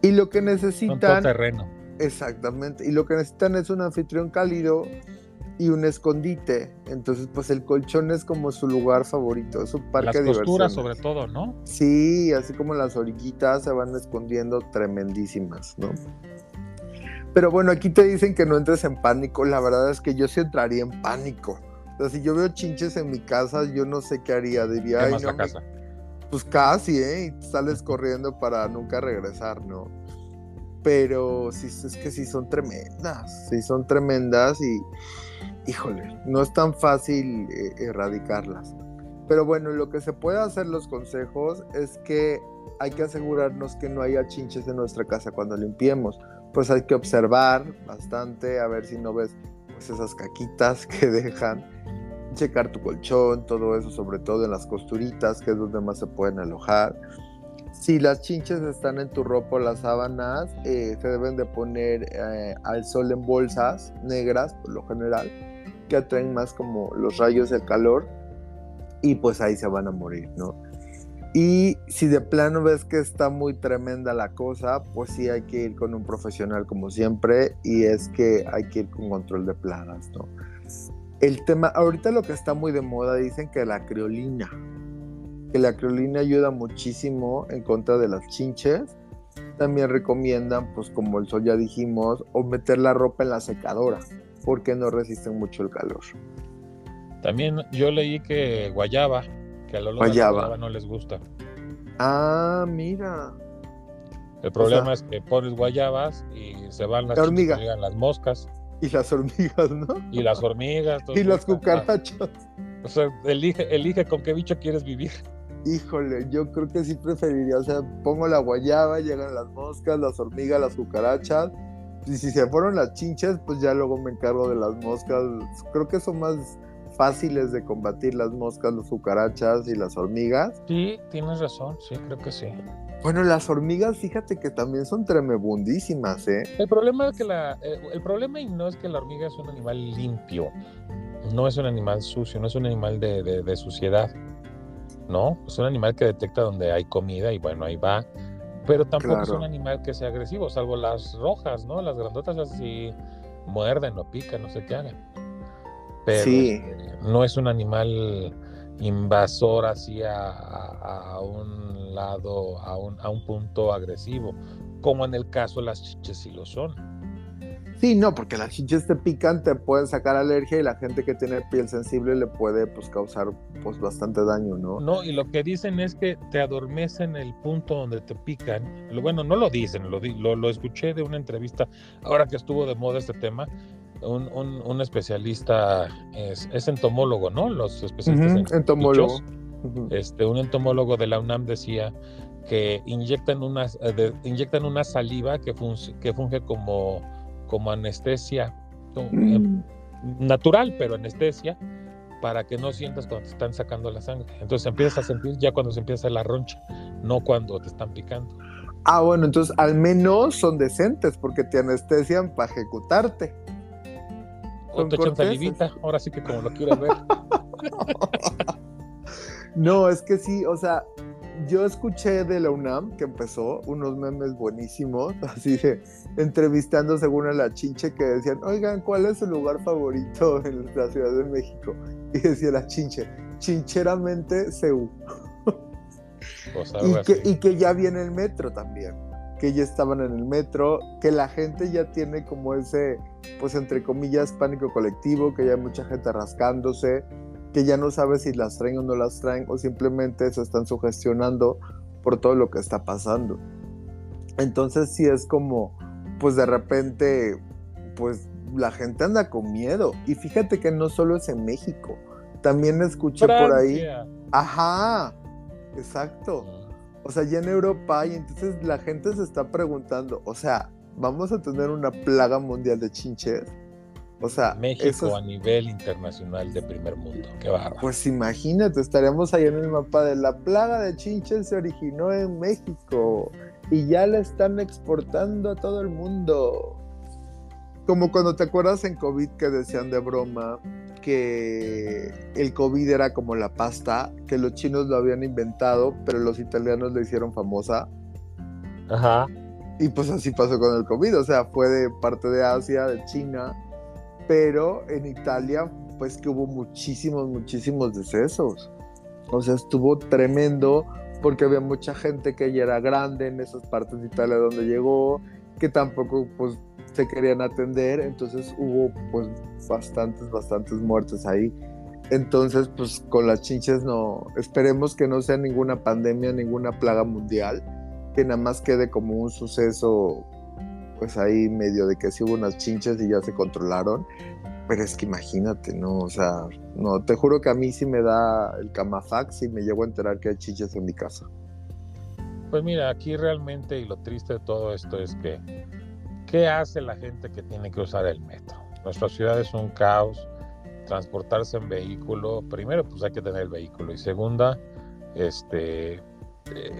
Y lo que Son necesitan. todo terreno. Exactamente. Y lo que necesitan es un anfitrión cálido y un escondite. Entonces, pues el colchón es como su lugar favorito. Es un parque de diversiones. sobre todo, ¿no? Sí, así como las orillitas se van escondiendo tremendísimas, ¿no? Pero bueno, aquí te dicen que no entres en pánico. La verdad es que yo sí entraría en pánico. O sea, si yo veo chinches en mi casa, yo no sé qué haría. Diría, "Ay, no la me- casa. Pues casi, ¿eh? Y sales corriendo para nunca regresar, ¿no? pero sí, es que sí son tremendas, sí son tremendas y, híjole, no es tan fácil eh, erradicarlas. Pero bueno, lo que se puede hacer los consejos es que hay que asegurarnos que no haya chinches en nuestra casa cuando limpiemos. Pues hay que observar bastante, a ver si no ves pues, esas caquitas que dejan, checar tu colchón, todo eso, sobre todo en las costuritas, que es donde más se pueden alojar. Si las chinches están en tu ropa o las sábanas, eh, se deben de poner eh, al sol en bolsas negras, por lo general, que atraen más como los rayos del calor y pues ahí se van a morir, ¿no? Y si de plano ves que está muy tremenda la cosa, pues sí hay que ir con un profesional como siempre y es que hay que ir con control de plagas, ¿no? El tema, ahorita lo que está muy de moda dicen que la criolina, que la criolina ayuda muchísimo en contra de las chinches. También recomiendan, pues como el sol ya dijimos, o meter la ropa en la secadora, porque no resisten mucho el calor. También yo leí que guayaba, que a no les gusta. Ah, mira. El problema sea- es que pones guayabas y se van las La hormiga. llegan las moscas Y las hormigas, ¿no? y las hormigas. Y las cucarachas. O sea, elige, elige con qué bicho quieres vivir. Híjole, yo creo que sí preferiría, o sea, pongo la guayaba, llegan las moscas, las hormigas, las cucarachas, y si se fueron las chinches, pues ya luego me encargo de las moscas. Creo que son más fáciles de combatir las moscas, las cucarachas y las hormigas. Sí, tienes razón, sí, creo que sí. Bueno, las hormigas, fíjate que también son tremebundísimas, ¿eh? El problema es que la, eh, el problema y no es que la hormiga es un animal limpio, no es un animal sucio, no es un animal de, de- de suciedad, ¿no? Es un animal que detecta donde hay comida y bueno, ahí va. Pero tampoco es un animal que sea agresivo, salvo las rojas, ¿no? Las grandotas así muerden o pican, no sé qué hagan. Pero Sí. No es un animal invasor así a, un lado, a un, a un punto agresivo, como en el caso de las chiches sí lo son. Sí, no, porque las chinches te pican, te pueden sacar alergia y la gente que tiene piel sensible le puede pues causar pues bastante daño, ¿no? No, y lo que dicen es que te adormecen el punto donde te pican. Lo, bueno, no lo dicen, lo, lo, lo escuché de una entrevista, ahora que estuvo de moda este tema, un, un- un especialista, es, es entomólogo, ¿no? Los especialistas Ujú, en entomólogo. este, un entomólogo de la UNAM decía que inyectan una, eh, de- inyectan una saliva que, func- que funge como, como anestesia como, eh, Mm. natural, pero anestesia, para que no sientas cuando te están sacando la sangre. Entonces empiezas a sentir ya cuando se empieza la roncha, no cuando te están picando. Ah, bueno, entonces al menos son decentes porque te anestesian para ejecutarte. O Son te echan corteses. salivita, ahora sí que como lo quieras ver. No, es que sí, o sea, yo escuché de la UNAM que empezó unos memes buenísimos, así de entrevistando según a la chinche que decían, oigan, ¿cuál es su lugar favorito en la Ciudad de México? Y decía la chinche, chincheramente CEU. Pues algo Y que, y que ya viene el metro también, que ya estaban en el metro, que la gente ya tiene como ese, pues entre comillas, pánico colectivo, que ya hay mucha gente rascándose, que ya no sabe si las traen o no las traen, o simplemente se están sugestionando por todo lo que está pasando. Entonces sí es como, pues de repente, pues la gente anda con miedo. Y fíjate que no solo es en México, también escuché por ahí. Ajá, exacto. O sea, ya en Europa y entonces la gente se está preguntando, o sea, ¿vamos a tener una plaga mundial de chinches? O sea, México a nivel internacional de primer mundo. Qué bárbaro. pues imagínate, estaríamos ahí en el mapa de la plaga de chinches se originó en México y ya la están exportando a todo el mundo. Como cuando te acuerdas en COVID que decían de broma que el COVID era como la pasta, que los chinos lo habían inventado, pero los italianos le hicieron famosa. Ajá. Y pues así pasó con el COVID, o sea, fue de parte de Asia, de China, pero en Italia, pues que hubo muchísimos, muchísimos decesos. O sea, estuvo tremendo porque había mucha gente que ya era grande en esas partes de Italia donde llegó, que tampoco pues se querían atender, entonces hubo pues bastantes, bastantes muertes ahí. Entonces, pues con las chinches no, esperemos que no sea ninguna pandemia, ninguna plaga mundial, que nada más quede como un suceso pues ahí medio de que sí hubo unas chinches y ya se controlaron. Pero es que imagínate, ¿no? O sea, no, te juro que a mí sí me da el camafax y me llego a enterar que hay chinches en mi casa. Pues mira, aquí realmente y lo triste de todo esto es que, ¿qué hace la gente que tiene que usar el metro? Nuestra ciudad es un caos, transportarse en vehículo, primero pues hay que tener el vehículo y segunda, este, eh,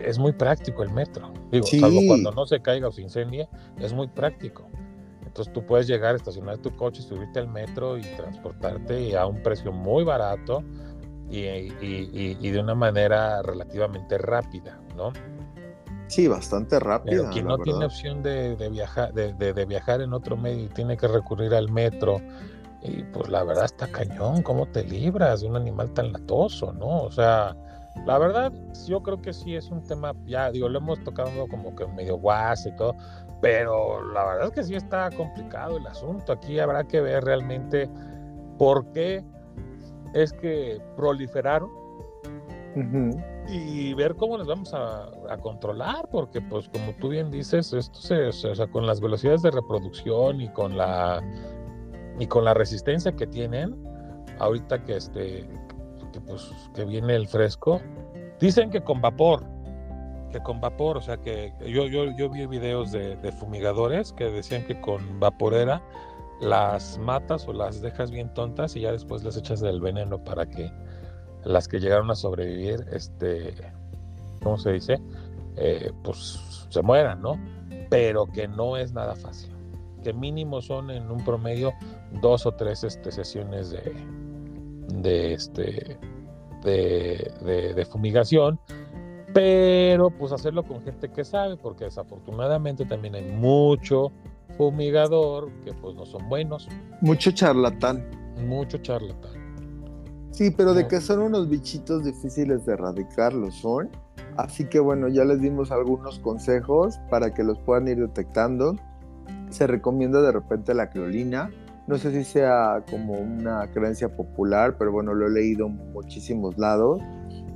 es muy práctico el metro. Digo, Sí. salvo cuando no se caiga o se incendie, es muy práctico. Entonces tú puedes llegar, estacionar tu coche, subirte al metro y transportarte a un precio muy barato y, y- y- y de una manera relativamente rápida, ¿no? Sí, bastante rápida. Pero quien no tiene verdad. opción de, de viajar, de, de- de viajar en otro medio y tiene que recurrir al metro, y pues la verdad está cañón, ¿cómo te libras de un animal tan latoso, no? O sea, la verdad, yo creo que sí es un tema, ya digo, lo hemos tocado como que medio guas y todo, pero la verdad es que sí está complicado el asunto. Aquí habrá que ver realmente por qué es que proliferaron Ujú. Y ver cómo les vamos a, a controlar, porque pues como tú bien dices, esto se, o sea, con las velocidades de reproducción y con la y con la resistencia que tienen, ahorita que este que pues que viene el fresco, dicen que con vapor, que con vapor, o sea que yo, yo, yo vi videos de, de fumigadores que decían que con vaporera las matas o las dejas bien tontas y ya después les echas del veneno para que las que llegaron a sobrevivir, este, ¿cómo se dice? Eh, pues se mueran, ¿no? Pero que no es nada fácil. Que mínimo son en un promedio dos o tres este, sesiones de, de, este, de, de- de fumigación. Pero pues hacerlo con gente que sabe, porque desafortunadamente también hay mucho fumigador que pues no son buenos, Mucho charlatán. mucho charlatán. Sí, pero de que son unos bichitos difíciles de erradicar, lo son. Así que bueno, ya les dimos algunos consejos para que los puedan ir detectando. Se recomienda de repente la creolina. No sé si sea como una creencia popular, pero bueno, lo he leído en muchísimos lados.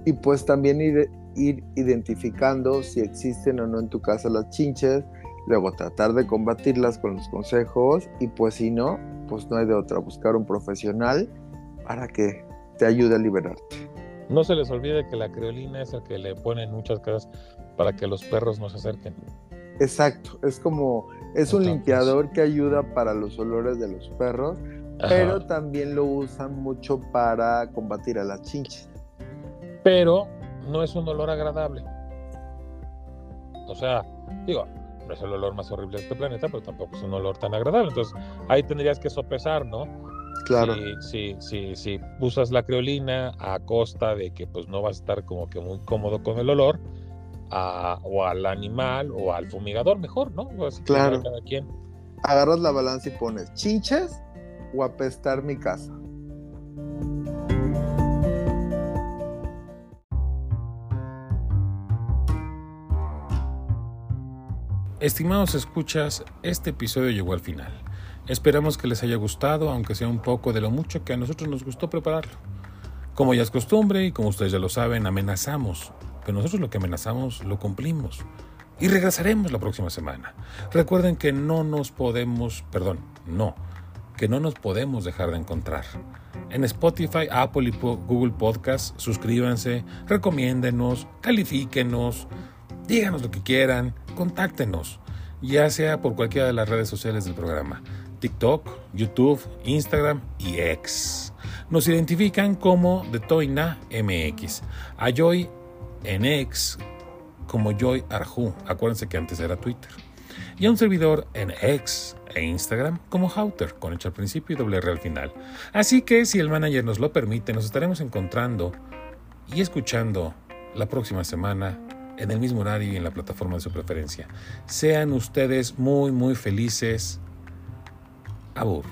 Y pues también ir, ir identificando si existen o no en tu casa las chinches. Luego tratar de combatirlas con los consejos. Y pues si no, pues no hay de otra. Buscar un profesional para que te ayude a liberarte. No se les olvide que la creolina es el que le ponen muchas casas para que los perros no se acerquen. Exacto, es como, es un Entonces- limpiador que ayuda para los olores de los perros, Ajá. pero también lo usan mucho para combatir a las chinches. Pero no es un olor agradable. O sea, digo, no es el olor más horrible de este planeta, pero tampoco es un olor tan agradable. Entonces, ahí tendrías que sopesar, ¿no? Claro, Si, si, si, si usas la creolina a costa de que pues no vas a estar como que muy cómodo con el olor, a- o al animal o al fumigador, mejor, ¿no? Así que Claro. cada quien. agarras la balanza y pones chinches o apestar mi casa. Estimados escuchas, este episodio llegó al final. Esperamos que les haya gustado, aunque sea un poco de lo mucho que a nosotros nos gustó prepararlo. Como ya es costumbre y como ustedes ya lo saben, amenazamos. Pero nosotros lo que amenazamos lo cumplimos. Y regresaremos la próxima semana. Recuerden que no nos podemos, perdón, no, que no nos podemos dejar de encontrar. En Spotify, Apple y Google Podcast, suscríbanse, recomiéndenos, califíquenos, díganos lo que quieran, contáctenos, ya sea por cualquiera de las redes sociales del programa, TikTok, YouTube, Instagram y X. Nos identifican como The Toina MX, a Joy en X como Joy Arju, acuérdense que antes era Twitter, y a un servidor en X e Instagram como Hauter, con hecho al principio y doble R al final. Así que si el manager nos lo permite, nos estaremos encontrando y escuchando la próxima semana en el mismo horario y en la plataforma de su preferencia. Sean ustedes muy, muy felices. Abur.